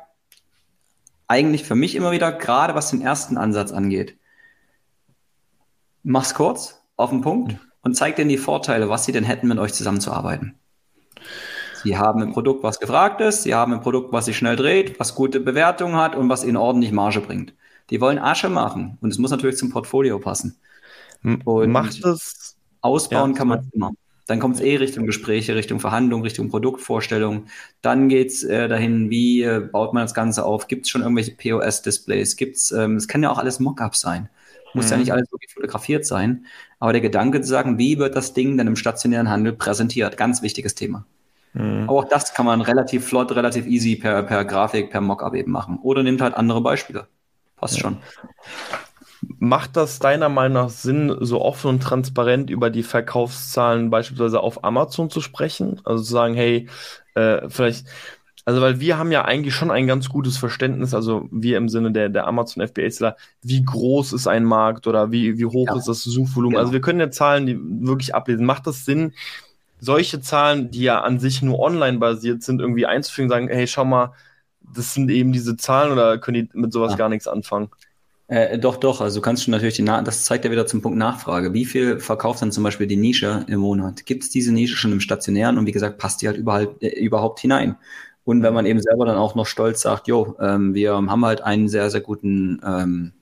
eigentlich für mich immer wieder, gerade was den ersten Ansatz angeht, mach's kurz, auf den Punkt und zeigt denen die Vorteile, was sie denn hätten, mit euch zusammenzuarbeiten. Sie haben ein Produkt, was gefragt ist, sie haben ein Produkt, was sich schnell dreht, was gute Bewertungen hat und was ihnen ordentlich Marge bringt. Die wollen Asche machen und es muss natürlich zum Portfolio passen. Und Macht es ausbauen ja, kann man immer. Dann kommt es eh Richtung Gespräche, Richtung Verhandlung, Richtung Produktvorstellung. Dann geht es äh, dahin, wie äh, baut man das Ganze auf? Gibt es schon irgendwelche POS-Displays? Gibt's, ähm, es kann ja auch alles Mockups sein. Muss mhm. ja nicht alles wirklich fotografiert sein. Aber der Gedanke zu sagen, wie wird das Ding dann im stationären Handel präsentiert? Ganz wichtiges Thema. Mhm. Aber auch das kann man relativ flott, relativ easy per, per Grafik, per Mockup eben machen. Oder nimmt halt andere Beispiele. Passt schon. Macht das deiner Meinung nach Sinn, so offen und transparent über die Verkaufszahlen beispielsweise auf Amazon zu sprechen? Also zu sagen, hey, äh, vielleicht, also weil wir haben ja eigentlich schon ein ganz gutes Verständnis, also wir im Sinne der, der Amazon FBA-Seller, wie groß ist ein Markt oder wie, wie hoch ja. ist das Suchvolumen? Genau. Also wir können ja Zahlen die wirklich ablesen. Macht das Sinn, solche Zahlen, die ja an sich nur online basiert sind, irgendwie einzufügen, sagen, hey, schau mal, das sind eben diese Zahlen oder können die mit sowas ja. gar nichts anfangen? Äh, doch, doch. Also du kannst schon natürlich die, Na das zeigt ja wieder zum Punkt Nachfrage. Wie viel verkauft dann zum Beispiel die Nische im Monat? Gibt es diese Nische schon im Stationären? Und wie gesagt, passt die halt überall, äh, überhaupt hinein? Und wenn man eben selber dann auch noch stolz sagt, jo, ähm, wir haben halt einen sehr, sehr guten, ähm,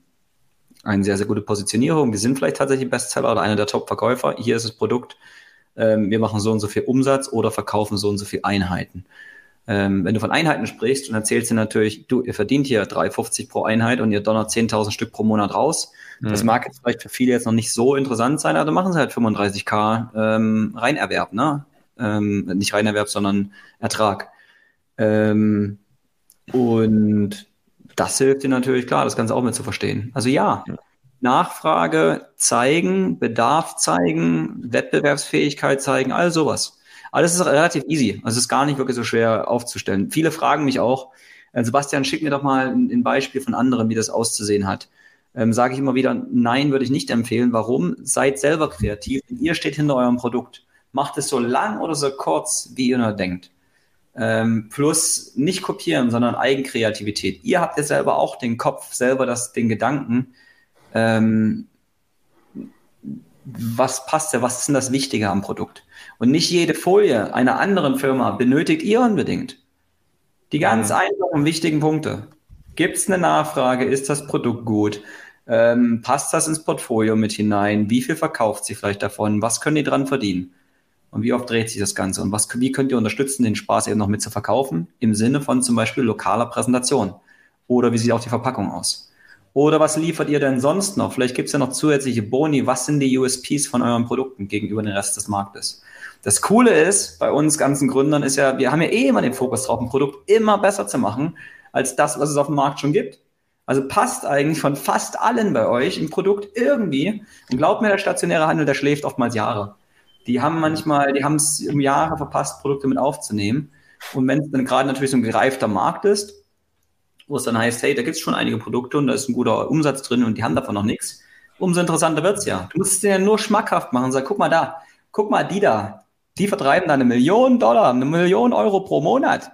eine sehr, sehr gute Positionierung. Wir sind vielleicht tatsächlich Bestseller oder einer der Top-Verkäufer. Hier ist das Produkt. Ähm, wir machen so und so viel Umsatz oder verkaufen so und so viel Einheiten. Ähm, wenn du von Einheiten sprichst und erzählst dir natürlich, du, ihr verdient hier 3,50 pro Einheit und ihr donnert 10.000 Stück pro Monat raus. Mhm. Das mag jetzt vielleicht für viele jetzt noch nicht so interessant sein, aber dann machen sie halt 35k ähm, Reinerwerb, ne? Ähm, nicht Reinerwerb, sondern Ertrag. Ähm, und das hilft dir natürlich klar, das Ganze auch mit zu verstehen. Also ja, Nachfrage zeigen, Bedarf zeigen, Wettbewerbsfähigkeit zeigen, all sowas. Aber das ist relativ easy. Also es ist gar nicht wirklich so schwer aufzustellen. Viele fragen mich auch, äh, Sebastian, schick mir doch mal ein, ein Beispiel von anderen, wie das auszusehen hat. Ähm, Sage ich immer wieder, nein, würde ich nicht empfehlen. Warum? Seid selber kreativ. Ihr steht hinter eurem Produkt. Macht es so lang oder so kurz, wie ihr nur denkt. Ähm, plus nicht kopieren, sondern Eigenkreativität. Ihr habt ja selber auch den Kopf, selber das, den Gedanken. Ähm, was passt ja, was ist denn das Wichtige am Produkt? Und nicht jede Folie einer anderen Firma benötigt ihr unbedingt. Die ganz mhm. einfachen, wichtigen Punkte. Gibt es eine Nachfrage? Ist das Produkt gut? Ähm, passt das ins Portfolio mit hinein? Wie viel verkauft sie vielleicht davon? Was können die dran verdienen? Und wie oft dreht sich das Ganze? Und was, wie könnt ihr unterstützen, den Spaß eben noch mit zu verkaufen? Im Sinne von zum Beispiel lokaler Präsentation. Oder wie sieht auch die Verpackung aus? Oder was liefert ihr denn sonst noch? Vielleicht gibt es ja noch zusätzliche Boni. Was sind die USPs von euren Produkten gegenüber dem Rest des Marktes? Das Coole ist, bei uns ganzen Gründern ist ja, wir haben ja eh immer den Fokus drauf, ein Produkt immer besser zu machen, als das, was es auf dem Markt schon gibt. Also passt eigentlich von fast allen bei euch ein Produkt irgendwie. Und glaubt mir, der stationäre Handel, der schläft oftmals Jahre. Die haben manchmal, die haben es um Jahre verpasst, Produkte mit aufzunehmen. Und wenn es dann gerade natürlich so ein gereifter Markt ist, wo es dann heißt, hey, da gibt es schon einige Produkte und da ist ein guter Umsatz drin und die haben davon noch nichts, umso interessanter wird es ja. Du musst es ja nur schmackhaft machen und sagen, guck mal da, guck mal die da, die vertreiben da eine Million Dollar, eine Million Euro pro Monat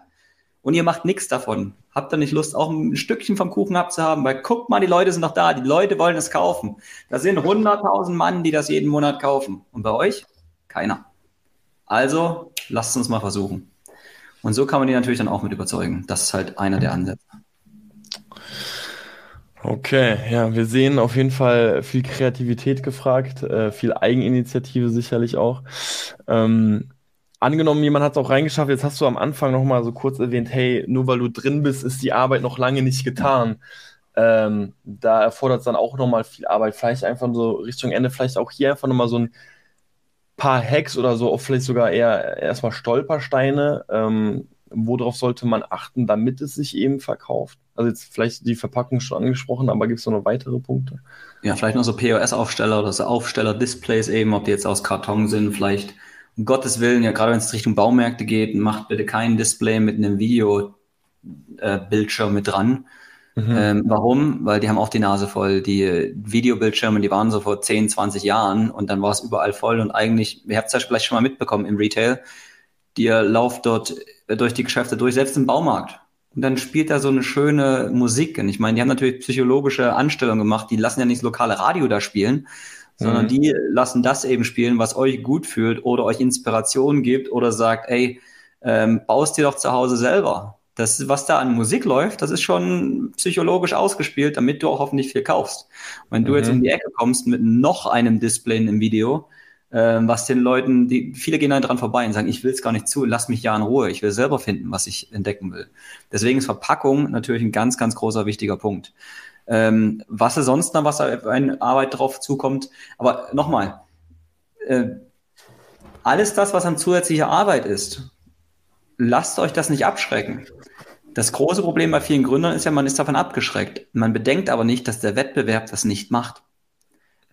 und ihr macht nichts davon. Habt ihr nicht Lust, auch ein Stückchen vom Kuchen abzuhaben? Weil guck mal, die Leute sind noch da, die Leute wollen es kaufen. Da sind 100.000 Mann, die das jeden Monat kaufen. Und bei euch? Keiner. Also, lasst uns mal versuchen. Und so kann man die natürlich dann auch mit überzeugen. Das ist halt einer der Ansätze. Okay, ja, wir sehen auf jeden Fall viel Kreativität gefragt, äh, viel Eigeninitiative sicherlich auch. Ähm, angenommen, jemand hat es auch reingeschafft, jetzt hast du am Anfang noch mal so kurz erwähnt, hey, nur weil du drin bist, ist die Arbeit noch lange nicht getan. Ähm, da erfordert es dann auch noch mal viel Arbeit. Vielleicht einfach so Richtung Ende, vielleicht auch hier einfach noch mal so ein paar Hacks oder so, vielleicht sogar eher erstmal Stolpersteine, ähm, worauf sollte man achten, damit es sich eben verkauft? Also jetzt vielleicht die Verpackung schon angesprochen, aber gibt es noch weitere Punkte? Ja, vielleicht noch so POS-Aufsteller oder so Aufsteller-Displays eben, ob die jetzt aus Karton sind, vielleicht um Gottes Willen, ja, gerade wenn es Richtung Baumärkte geht, macht bitte kein Display mit einem Video-Bildschirm äh, mit dran. Mhm. Ähm, warum? Weil die haben auch die Nase voll. Die Videobildschirme, die waren so vor 10, 20 Jahren und dann war es überall voll und eigentlich, ihr habt es ja vielleicht schon mal mitbekommen im Retail, Ihr lauft dort durch die Geschäfte durch, selbst im Baumarkt. Und dann spielt da so eine schöne Musik. Und ich meine, die haben natürlich psychologische Anstellungen gemacht. Die lassen ja nicht das lokale Radio da spielen, sondern mhm. die lassen das eben spielen, was euch gut fühlt oder euch Inspiration gibt oder sagt, ey, ähm, baust dir doch zu Hause selber. Das, was da an Musik läuft, das ist schon psychologisch ausgespielt, damit du auch hoffentlich viel kaufst. Wenn du jetzt um die Ecke kommst mit noch einem Display im Video, was den Leuten, die, viele gehen dann dran vorbei und sagen, ich will es gar nicht zu, lass mich ja in Ruhe, ich will selber finden, was ich entdecken will. Deswegen ist Verpackung natürlich ein ganz, ganz großer, wichtiger Punkt. Ähm, was ist sonst noch, was eine Arbeit drauf zukommt? Aber nochmal, äh, alles das, was an zusätzlicher Arbeit ist, lasst euch das nicht abschrecken. Das große Problem bei vielen Gründern ist ja, man ist davon abgeschreckt. Man bedenkt aber nicht, dass der Wettbewerb das nicht macht.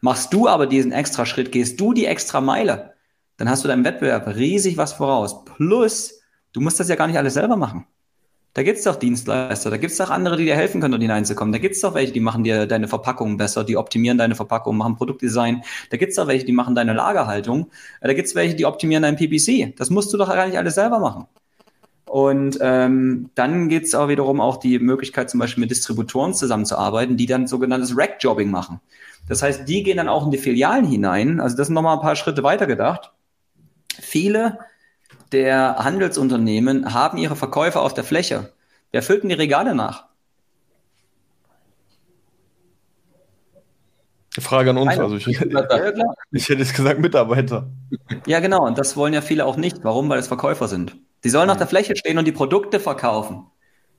Machst du aber diesen extra Schritt, gehst du die extra Meile, dann hast du deinem Wettbewerb riesig was voraus. Plus, du musst das ja gar nicht alles selber machen. Da gibt's doch Dienstleister, da gibt's doch andere, die dir helfen können, dort hineinzukommen. Da gibt's doch welche, die machen dir deine Verpackungen besser, die optimieren deine Verpackung, machen Produktdesign. Da gibt's doch welche, die machen deine Lagerhaltung. Da gibt's welche, die optimieren dein PPC. Das musst du doch gar nicht alles selber machen. Und ähm, dann gibt's auch wiederum auch die Möglichkeit, zum Beispiel mit Distributoren zusammenzuarbeiten, die dann sogenanntes Rack-Jobbing machen. Das heißt, die gehen dann auch in die Filialen hinein. Also das sind nochmal ein paar Schritte weiter gedacht. Viele der Handelsunternehmen haben ihre Verkäufer auf der Fläche. Wer füllt denn die Regale nach? Frage an uns. Also ich, ich hätte jetzt gesagt Mitarbeiter. Ja, genau. Und das wollen ja viele auch nicht. Warum? Weil es Verkäufer sind. Die sollen auf der Fläche stehen und die Produkte verkaufen.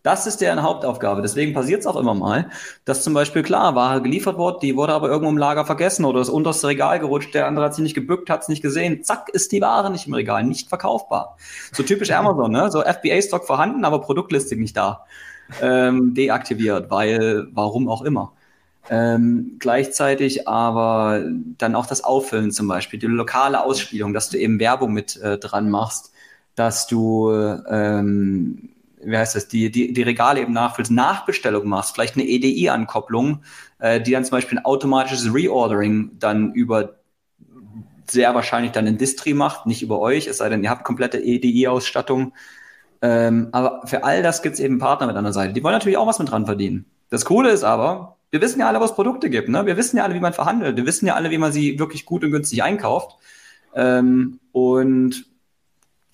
Das ist deren Hauptaufgabe. Deswegen passiert es auch immer mal, dass zum Beispiel klar Ware geliefert wird, die wurde aber irgendwo im Lager vergessen oder ist unterste Regal gerutscht, der andere hat sie nicht gebückt, hat es nicht gesehen. Zack, ist die Ware nicht im Regal, nicht verkaufbar. So typisch [LAUGHS] Amazon, ne? So FBA-Stock vorhanden, aber Produktlisting nicht da. Ähm, deaktiviert, weil, warum auch immer. Ähm, gleichzeitig aber dann auch das Auffüllen zum Beispiel, die lokale Ausspielung, dass du eben Werbung mit äh, dran machst, dass du ähm, wie heißt das, die, die, die Regale eben nachfüllst, Nachbestellung machst, vielleicht eine EDI-Ankopplung, äh, die dann zum Beispiel ein automatisches Reordering dann über sehr wahrscheinlich dann in macht, nicht über euch, es sei denn, ihr habt komplette EDI-Ausstattung. Ähm, aber für all das gibt es eben Partner mit der Seite. Die wollen natürlich auch was mit dran verdienen. Das Coole ist aber, wir wissen ja alle, was Produkte gibt. Ne? Wir wissen ja alle, wie man verhandelt. Wir wissen ja alle, wie man sie wirklich gut und günstig einkauft. Ähm, und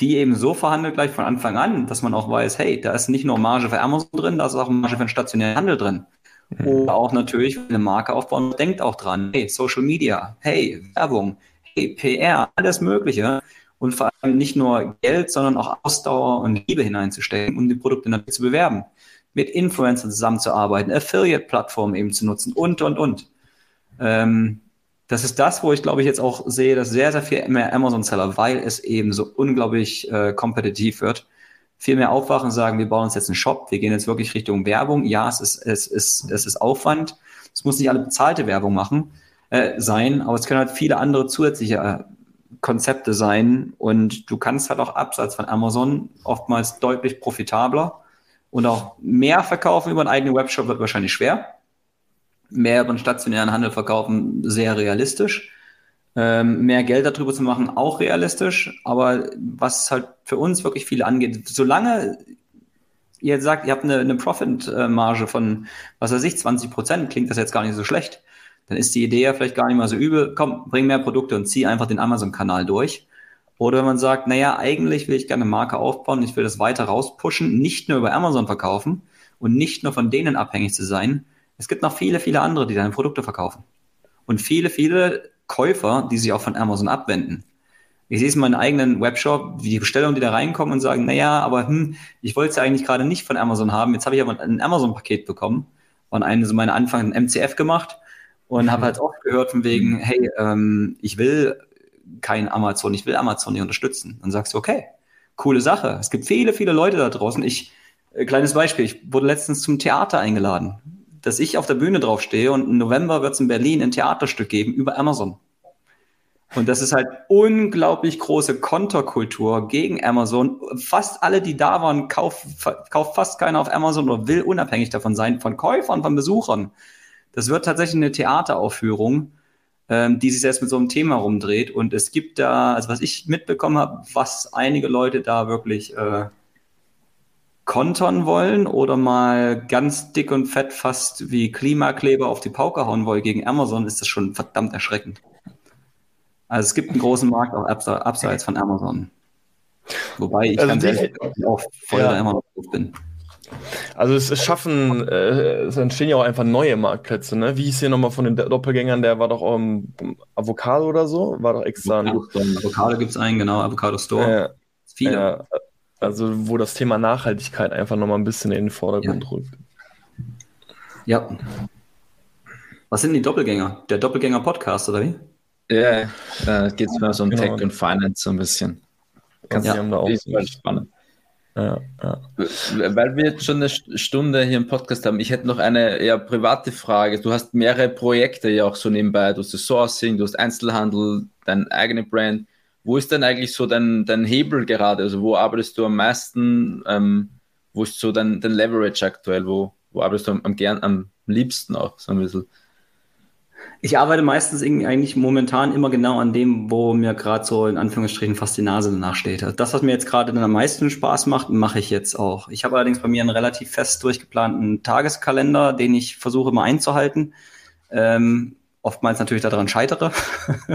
die eben so verhandelt gleich von Anfang an, dass man auch weiß, hey, da ist nicht nur Marge für Amazon drin, da ist auch Marge für den stationären Handel drin. Mhm. Oder auch natürlich eine Marke aufbauen, denkt auch dran, hey, Social Media, hey, Werbung, hey, PR, alles Mögliche. Und vor allem nicht nur Geld, sondern auch Ausdauer und Liebe hineinzustecken, um die Produkte natürlich zu bewerben. Mit Influencern zusammenzuarbeiten, Affiliate-Plattformen eben zu nutzen und, und, und. Ähm, das ist das, wo ich glaube ich jetzt auch sehe, dass sehr, sehr viel mehr Amazon-Seller, weil es eben so unglaublich äh, kompetitiv wird, viel mehr aufwachen und sagen, wir bauen uns jetzt einen Shop, wir gehen jetzt wirklich Richtung Werbung. Ja, es ist, es ist, es ist Aufwand. Es muss nicht alle bezahlte Werbung machen, äh, sein, aber es können halt viele andere zusätzliche äh, Konzepte sein und du kannst halt auch abseits von Amazon oftmals deutlich profitabler und auch mehr verkaufen über einen eigenen Webshop wird wahrscheinlich schwer mehr über den stationären Handel verkaufen, sehr realistisch. Ähm, mehr Geld darüber zu machen, auch realistisch. Aber was halt für uns wirklich viele angeht, solange ihr sagt, ihr habt eine, eine Profit-Marge von, was weiß ich, 20 Prozent, klingt das jetzt gar nicht so schlecht. Dann ist die Idee ja vielleicht gar nicht mal so übel. Komm, bring mehr Produkte und zieh einfach den Amazon-Kanal durch. Oder wenn man sagt, naja, eigentlich will ich gerne eine Marke aufbauen, ich will das weiter rauspushen, nicht nur über Amazon verkaufen und nicht nur von denen abhängig zu sein, es gibt noch viele, viele andere, die deine Produkte verkaufen. Und viele, viele Käufer, die sich auch von Amazon abwenden. Ich sehe es in meinem eigenen Webshop, wie die Bestellungen, die da reinkommen und sagen, naja, aber hm, ich wollte es ja eigentlich gerade nicht von Amazon haben. Jetzt habe ich aber ein Amazon-Paket bekommen und einen, so meine Anfang ein MCF gemacht und mhm. habe halt oft gehört von wegen, mhm. hey, ähm, ich will kein Amazon, ich will Amazon nicht unterstützen. Dann sagst du, okay, coole Sache. Es gibt viele, viele Leute da draußen. Ich, äh, kleines Beispiel, ich wurde letztens zum Theater eingeladen dass ich auf der Bühne draufstehe und im November wird es in Berlin ein Theaterstück geben über Amazon. Und das ist halt unglaublich große Konterkultur gegen Amazon. Fast alle, die da waren, kauft, kauft fast keiner auf Amazon oder will unabhängig davon sein, von Käufern, von Besuchern. Das wird tatsächlich eine Theateraufführung, ähm, die sich selbst mit so einem Thema rumdreht. Und es gibt da, also was ich mitbekommen habe, was einige Leute da wirklich äh, kontern wollen oder mal ganz dick und fett fast wie Klimakleber auf die Pauke hauen wollen gegen Amazon, ist das schon verdammt erschreckend. Also es gibt einen großen Markt auch abseits von Amazon. Wobei ich also ganz ehrlich auch voll ja. immer noch bin. Also es, es schaffen, äh, es entstehen ja auch einfach neue Marktplätze, ne? Wie hieß hier nochmal von den Doppelgängern, der war doch im Avocado oder so? War doch extra. Avocado, Avocado gibt es einen, genau, Avocado Store. Ja, viele. Ja, also, wo das Thema Nachhaltigkeit einfach nochmal ein bisschen in den Vordergrund ja. rückt. Ja. Was sind die Doppelgänger? Der Doppelgänger-Podcast, oder wie? Ja, da geht es mehr so um genau. Tech und Finance so ein bisschen. Ganz ja, da auch spannend. Ja, ja. Weil wir jetzt schon eine Stunde hier im Podcast haben, ich hätte noch eine eher private Frage. Du hast mehrere Projekte ja auch so nebenbei. Du hast das Sourcing, du hast Einzelhandel, dein eigene Brand. Wo ist denn eigentlich so dein, dein Hebel gerade? Also wo arbeitest du am meisten? Ähm, wo ist so dein, dein Leverage aktuell? Wo, wo arbeitest du am, gern, am liebsten auch so ein bisschen? Ich arbeite meistens eigentlich momentan immer genau an dem, wo mir gerade so in Anführungsstrichen fast die Nase danach steht. Also das, was mir jetzt gerade am meisten Spaß macht, mache ich jetzt auch. Ich habe allerdings bei mir einen relativ fest durchgeplanten Tageskalender, den ich versuche immer einzuhalten. Ähm, oftmals natürlich daran scheitere.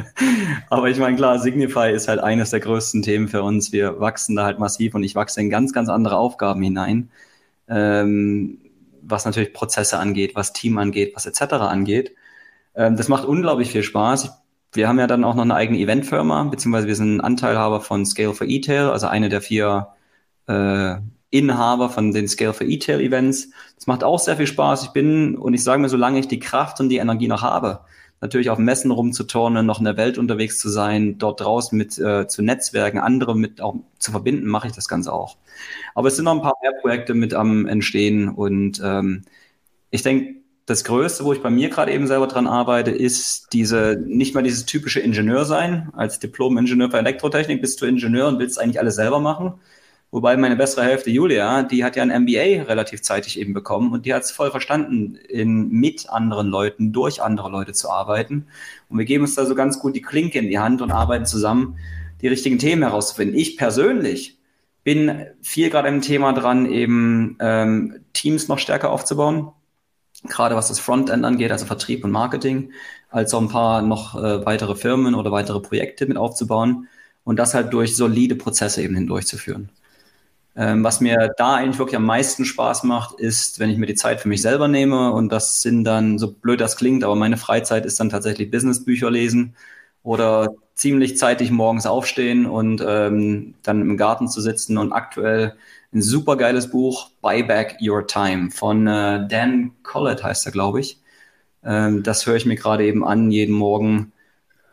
[LAUGHS] Aber ich meine, klar, Signify ist halt eines der größten Themen für uns. Wir wachsen da halt massiv und ich wachse in ganz, ganz andere Aufgaben hinein. Ähm, was natürlich Prozesse angeht, was Team angeht, was etc. angeht. Ähm, das macht unglaublich viel Spaß. Ich, wir haben ja dann auch noch eine eigene Eventfirma, beziehungsweise wir sind Anteilhaber von Scale for E-Tail, also eine der vier äh, Inhaber von den Scale for E-Tail Events. Das macht auch sehr viel Spaß. Ich bin, und ich sage mir, solange ich die Kraft und die Energie noch habe, natürlich auf Messen rumzuturnen, noch in der Welt unterwegs zu sein, dort draußen mit äh, zu Netzwerken, andere mit auch zu verbinden, mache ich das Ganze auch. Aber es sind noch ein paar mehr Projekte mit am Entstehen und ähm, ich denke, das Größte, wo ich bei mir gerade eben selber dran arbeite, ist diese, nicht mal dieses typische Ingenieur sein. Als Diplom-Ingenieur für Elektrotechnik bist du Ingenieur und willst eigentlich alles selber machen. Wobei meine bessere Hälfte Julia, die hat ja ein MBA relativ zeitig eben bekommen und die hat es voll verstanden, in, mit anderen Leuten, durch andere Leute zu arbeiten. Und wir geben uns da so ganz gut die Klinke in die Hand und arbeiten zusammen, die richtigen Themen herauszufinden. Ich persönlich bin viel gerade im Thema dran, eben ähm, Teams noch stärker aufzubauen gerade was das Frontend angeht, also Vertrieb und Marketing, als auch ein paar noch äh, weitere Firmen oder weitere Projekte mit aufzubauen und das halt durch solide Prozesse eben hindurchzuführen. Ähm, was mir da eigentlich wirklich am meisten Spaß macht, ist, wenn ich mir die Zeit für mich selber nehme und das sind dann, so blöd das klingt, aber meine Freizeit ist dann tatsächlich Businessbücher lesen oder ziemlich zeitig morgens aufstehen und ähm, dann im Garten zu sitzen und aktuell ein super geiles Buch, Buy Back Your Time von äh, Dan Collett heißt er, glaube ich. Ähm, das höre ich mir gerade eben an, jeden Morgen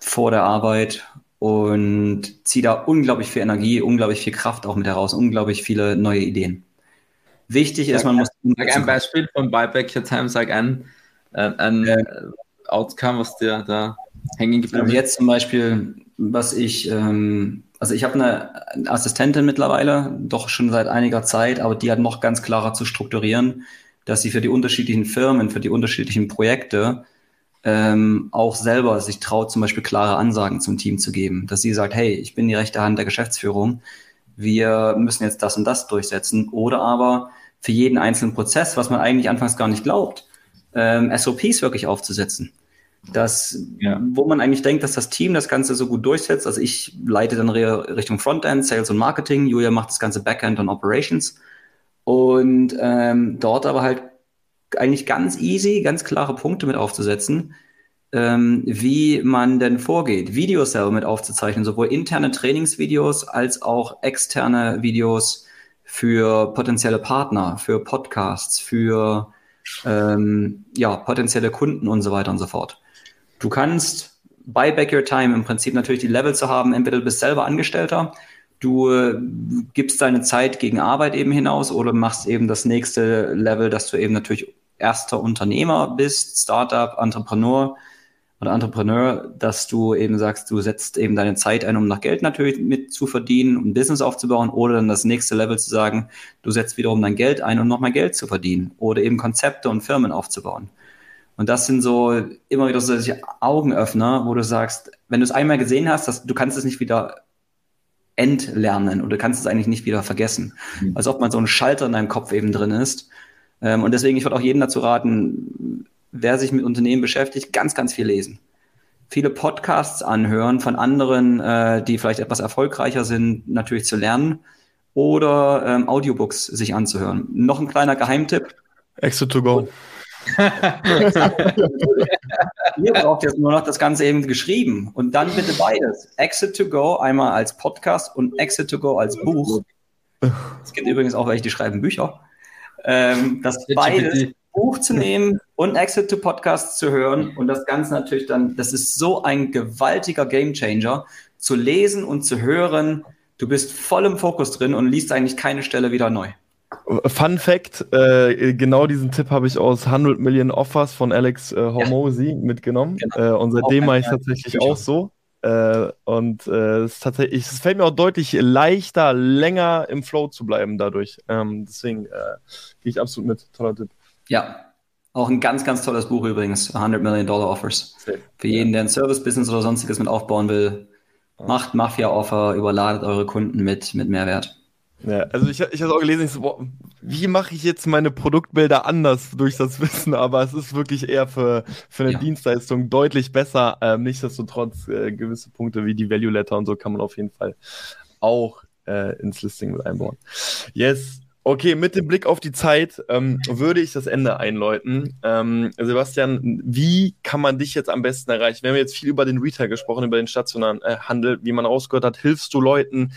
vor der Arbeit und ziehe da unglaublich viel Energie, unglaublich viel Kraft auch mit heraus, unglaublich viele neue Ideen. Wichtig sag ist, man muss. Sag ein Beispiel von Buy Back Your Time, sag ein, ein äh, Outcome, was dir da hängen geblieben ist. Jetzt zum Beispiel, was ich ähm, also ich habe eine Assistentin mittlerweile, doch schon seit einiger Zeit, aber die hat noch ganz klarer zu strukturieren, dass sie für die unterschiedlichen Firmen, für die unterschiedlichen Projekte ähm, auch selber sich traut, zum Beispiel klare Ansagen zum Team zu geben. Dass sie sagt, hey, ich bin die rechte Hand der Geschäftsführung, wir müssen jetzt das und das durchsetzen. Oder aber für jeden einzelnen Prozess, was man eigentlich anfangs gar nicht glaubt, ähm, SOPs wirklich aufzusetzen dass, ja. wo man eigentlich denkt, dass das Team das Ganze so gut durchsetzt. Also ich leite dann Richtung Frontend, Sales und Marketing. Julia macht das ganze Backend und Operations. Und ähm, dort aber halt eigentlich ganz easy, ganz klare Punkte mit aufzusetzen, ähm, wie man denn vorgeht, Videos selber mit aufzuzeichnen, sowohl interne Trainingsvideos als auch externe Videos für potenzielle Partner, für Podcasts, für ähm, ja, potenzielle Kunden und so weiter und so fort. Du kannst buy back your time im Prinzip natürlich die Level zu haben. Entweder du bist selber Angestellter, du äh, gibst deine Zeit gegen Arbeit eben hinaus oder machst eben das nächste Level, dass du eben natürlich erster Unternehmer bist, Startup, Entrepreneur oder Entrepreneur, dass du eben sagst, du setzt eben deine Zeit ein, um nach Geld natürlich mit zu verdienen, um ein Business aufzubauen oder dann das nächste Level zu sagen, du setzt wiederum dein Geld ein, um noch mehr Geld zu verdienen oder eben Konzepte und Firmen aufzubauen. Und das sind so immer wieder solche Augenöffner, wo du sagst, wenn du es einmal gesehen hast, dass, du kannst es nicht wieder entlernen oder du kannst es eigentlich nicht wieder vergessen. Mhm. Als ob man so ein Schalter in deinem Kopf eben drin ist. Ähm, und deswegen, ich würde auch jedem dazu raten, wer sich mit Unternehmen beschäftigt, ganz, ganz viel lesen. Viele Podcasts anhören von anderen, äh, die vielleicht etwas erfolgreicher sind, natürlich zu lernen. Oder ähm, Audiobooks sich anzuhören. Noch ein kleiner Geheimtipp. Exit to go. [LAUGHS] Ihr braucht jetzt nur noch das Ganze eben geschrieben und dann bitte beides. Exit to Go einmal als Podcast und Exit to Go als Buch. Es gibt übrigens auch welche, die schreiben Bücher. Ähm, das beides Buch zu nehmen und Exit to Podcast zu hören und das Ganze natürlich dann, das ist so ein gewaltiger Gamechanger, zu lesen und zu hören, Du bist voll im Fokus drin und liest eigentlich keine Stelle wieder neu. Fun Fact: äh, Genau diesen Tipp habe ich aus 100 Million Offers von Alex äh, Hormozy ja. mitgenommen. Genau. Äh, und seitdem mache ich tatsächlich auch so. Äh, und äh, es, tatsächlich, es fällt mir auch deutlich leichter, länger im Flow zu bleiben dadurch. Ähm, deswegen äh, gehe ich absolut mit. Toller Tipp. Ja, auch ein ganz, ganz tolles Buch übrigens. 100 Million Dollar Offers. Für jeden, der ein Service-Business oder sonstiges mit aufbauen will, macht Mafia-Offer, überladet eure Kunden mit, mit Mehrwert. Ja, also ich, ich habe auch gelesen, ich so, boah, wie mache ich jetzt meine Produktbilder anders durch das Wissen, aber es ist wirklich eher für, für eine ja. Dienstleistung deutlich besser. Ähm, nichtsdestotrotz, äh, gewisse Punkte wie die Value Letter und so kann man auf jeden Fall auch äh, ins Listing mit einbauen. Yes. Okay, mit dem Blick auf die Zeit ähm, würde ich das Ende einläuten. Ähm, Sebastian, wie kann man dich jetzt am besten erreichen? Wir haben jetzt viel über den Retail gesprochen, über den stationären äh, Handel. Wie man rausgehört hat, hilfst du Leuten,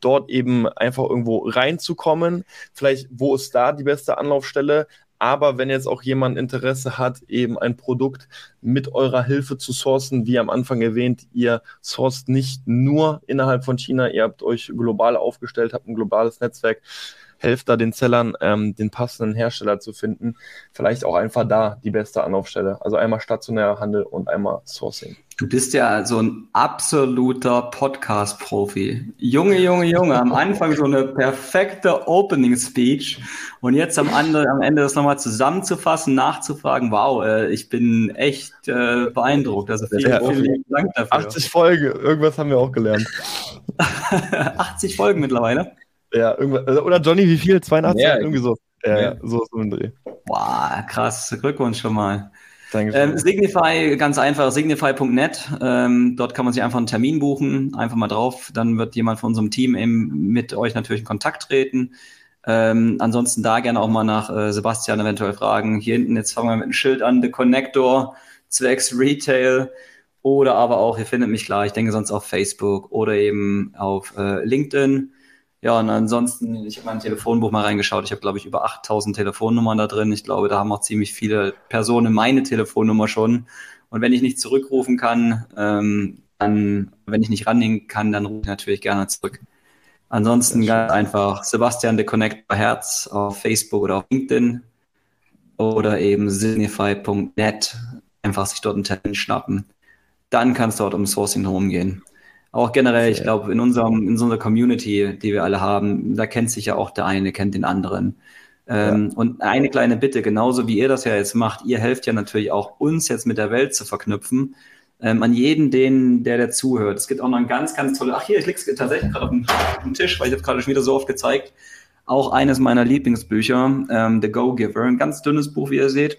dort eben einfach irgendwo reinzukommen. Vielleicht, wo ist da die beste Anlaufstelle? Aber wenn jetzt auch jemand Interesse hat, eben ein Produkt mit eurer Hilfe zu sourcen, wie am Anfang erwähnt, ihr sourced nicht nur innerhalb von China, ihr habt euch global aufgestellt, habt ein globales Netzwerk helft da den Sellern, ähm, den passenden Hersteller zu finden. Vielleicht auch einfach da die beste Anlaufstelle. Also einmal stationärer Handel und einmal Sourcing. Du bist ja so ein absoluter Podcast-Profi. Junge, Junge, Junge, am Anfang so eine perfekte Opening-Speech und jetzt am Ende, am Ende das nochmal zusammenzufassen, nachzufragen, wow, äh, ich bin echt äh, beeindruckt. Also vielen, ja, vielen Dank dafür. 80 Folgen, irgendwas haben wir auch gelernt. [LAUGHS] 80 Folgen mittlerweile? Ja, irgendwas, also, oder Johnny, wie viel? 82? Ja, irgendwie so. Ja, ja. so ist ein Dreh. Boah, krass. Glückwunsch schon mal. Ähm, Signify, ganz einfach, signify.net. Ähm, dort kann man sich einfach einen Termin buchen, einfach mal drauf. Dann wird jemand von unserem Team eben mit euch natürlich in Kontakt treten. Ähm, ansonsten da gerne auch mal nach äh, Sebastian eventuell fragen. Hier hinten, jetzt fangen wir mit einem Schild an, The Connector, zwecks Retail. Oder aber auch, ihr findet mich klar, ich denke sonst auf Facebook oder eben auf äh, LinkedIn. Ja, und ansonsten, ich habe mein Telefonbuch mal reingeschaut. Ich habe, glaube ich, über 8000 Telefonnummern da drin. Ich glaube, da haben auch ziemlich viele Personen meine Telefonnummer schon. Und wenn ich nicht zurückrufen kann, ähm, dann, wenn ich nicht rannehmen kann, dann rufe ich natürlich gerne zurück. Ansonsten ganz einfach Sebastian de Connect Herz auf Facebook oder auf LinkedIn oder eben signify.net. Einfach sich dort einen Termin schnappen. Dann kann es dort um Sourcing rumgehen. Auch generell, ich glaube, in unserem, in unserer Community, die wir alle haben, da kennt sich ja auch der eine, kennt den anderen. Ähm, ja. Und eine kleine Bitte, genauso wie ihr das ja jetzt macht, ihr helft ja natürlich auch uns jetzt mit der Welt zu verknüpfen. Ähm, an jeden, den, der der zuhört. Es gibt auch noch ein ganz, ganz tolle, ach hier, ich leg's tatsächlich gerade auf, auf den Tisch, weil ich habe gerade schon wieder so oft gezeigt. Auch eines meiner Lieblingsbücher, ähm, The Go-Giver, ein ganz dünnes Buch, wie ihr seht.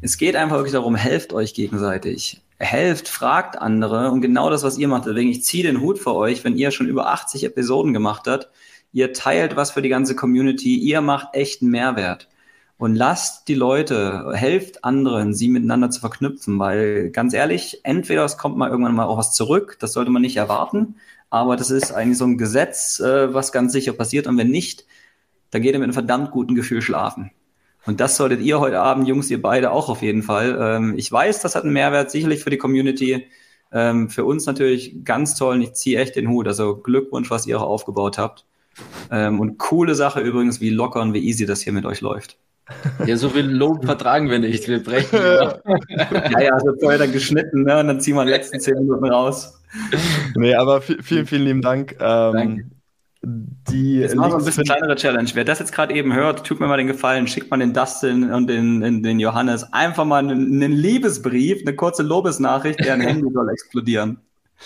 Es geht einfach wirklich darum, helft euch gegenseitig helft, fragt andere und genau das, was ihr macht. Deswegen, ich ziehe den Hut für euch, wenn ihr schon über 80 Episoden gemacht habt. Ihr teilt was für die ganze Community, ihr macht echten Mehrwert. Und lasst die Leute, helft anderen, sie miteinander zu verknüpfen, weil ganz ehrlich, entweder es kommt mal irgendwann mal auch was zurück, das sollte man nicht erwarten, aber das ist eigentlich so ein Gesetz, äh, was ganz sicher passiert. Und wenn nicht, dann geht ihr mit einem verdammt guten Gefühl schlafen. Und das solltet ihr heute Abend, Jungs, ihr beide auch auf jeden Fall. Ähm, ich weiß, das hat einen Mehrwert, sicherlich für die Community. Ähm, für uns natürlich ganz toll und ich ziehe echt den Hut. Also Glückwunsch, was ihr auch aufgebaut habt. Ähm, und coole Sache übrigens, wie locker und wie easy das hier mit euch läuft. Ja, so viel Lob vertragen wir nicht. Wir brechen. ja, ja, also vorher dann geschnitten, ne? Und dann ziehen wir die letzten zehn Minuten raus. Nee, aber vielen, vielen lieben Dank. Ähm, Danke die jetzt machen wir ein bisschen kleinere Challenge. Wer das jetzt gerade eben hört, tut mir mal den Gefallen, schickt mal den Dustin und den, den, den Johannes einfach mal einen, einen Liebesbrief, eine kurze Lobesnachricht, deren Handy soll explodieren.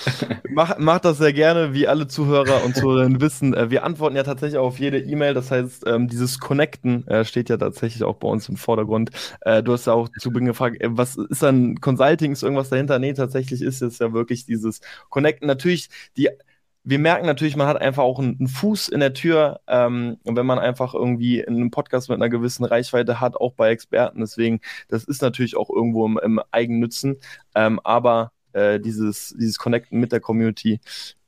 [LAUGHS] Mach, mach das sehr gerne, wie alle Zuhörer und Zuhörerinnen wissen. Äh, wir antworten ja tatsächlich auf jede E-Mail. Das heißt, ähm, dieses Connecten äh, steht ja tatsächlich auch bei uns im Vordergrund. Äh, du hast ja auch zu Beginn gefragt, was ist dann Consulting? Ist irgendwas dahinter? Nee, tatsächlich ist es ja wirklich dieses Connecten. Natürlich, die wir merken natürlich, man hat einfach auch einen, Fuß in der Tür. Ähm, und wenn man einfach irgendwie einen Podcast mit einer gewissen Reichweite hat, auch bei Experten. Deswegen, das ist natürlich auch irgendwo im, im Eigennützen. Ähm, aber äh, dieses, dieses Connecten mit der Community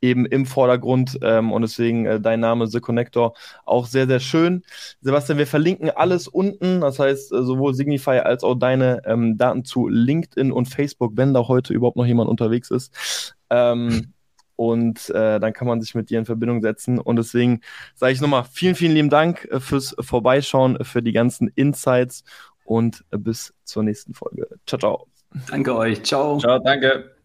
eben im Vordergrund. Ähm, und deswegen äh, dein Name The Connector auch sehr, sehr schön. Sebastian, wir verlinken alles unten. Das heißt, äh, sowohl Signify als auch deine ähm, Daten zu LinkedIn und Facebook, wenn da heute überhaupt noch jemand unterwegs ist. Ähm, und äh, dann kann man sich mit dir in Verbindung setzen. Und deswegen sage ich nochmal vielen, vielen lieben Dank äh, fürs Vorbeischauen, für die ganzen Insights und äh, bis zur nächsten Folge. Ciao, ciao. Danke euch. Ciao. Ciao, danke.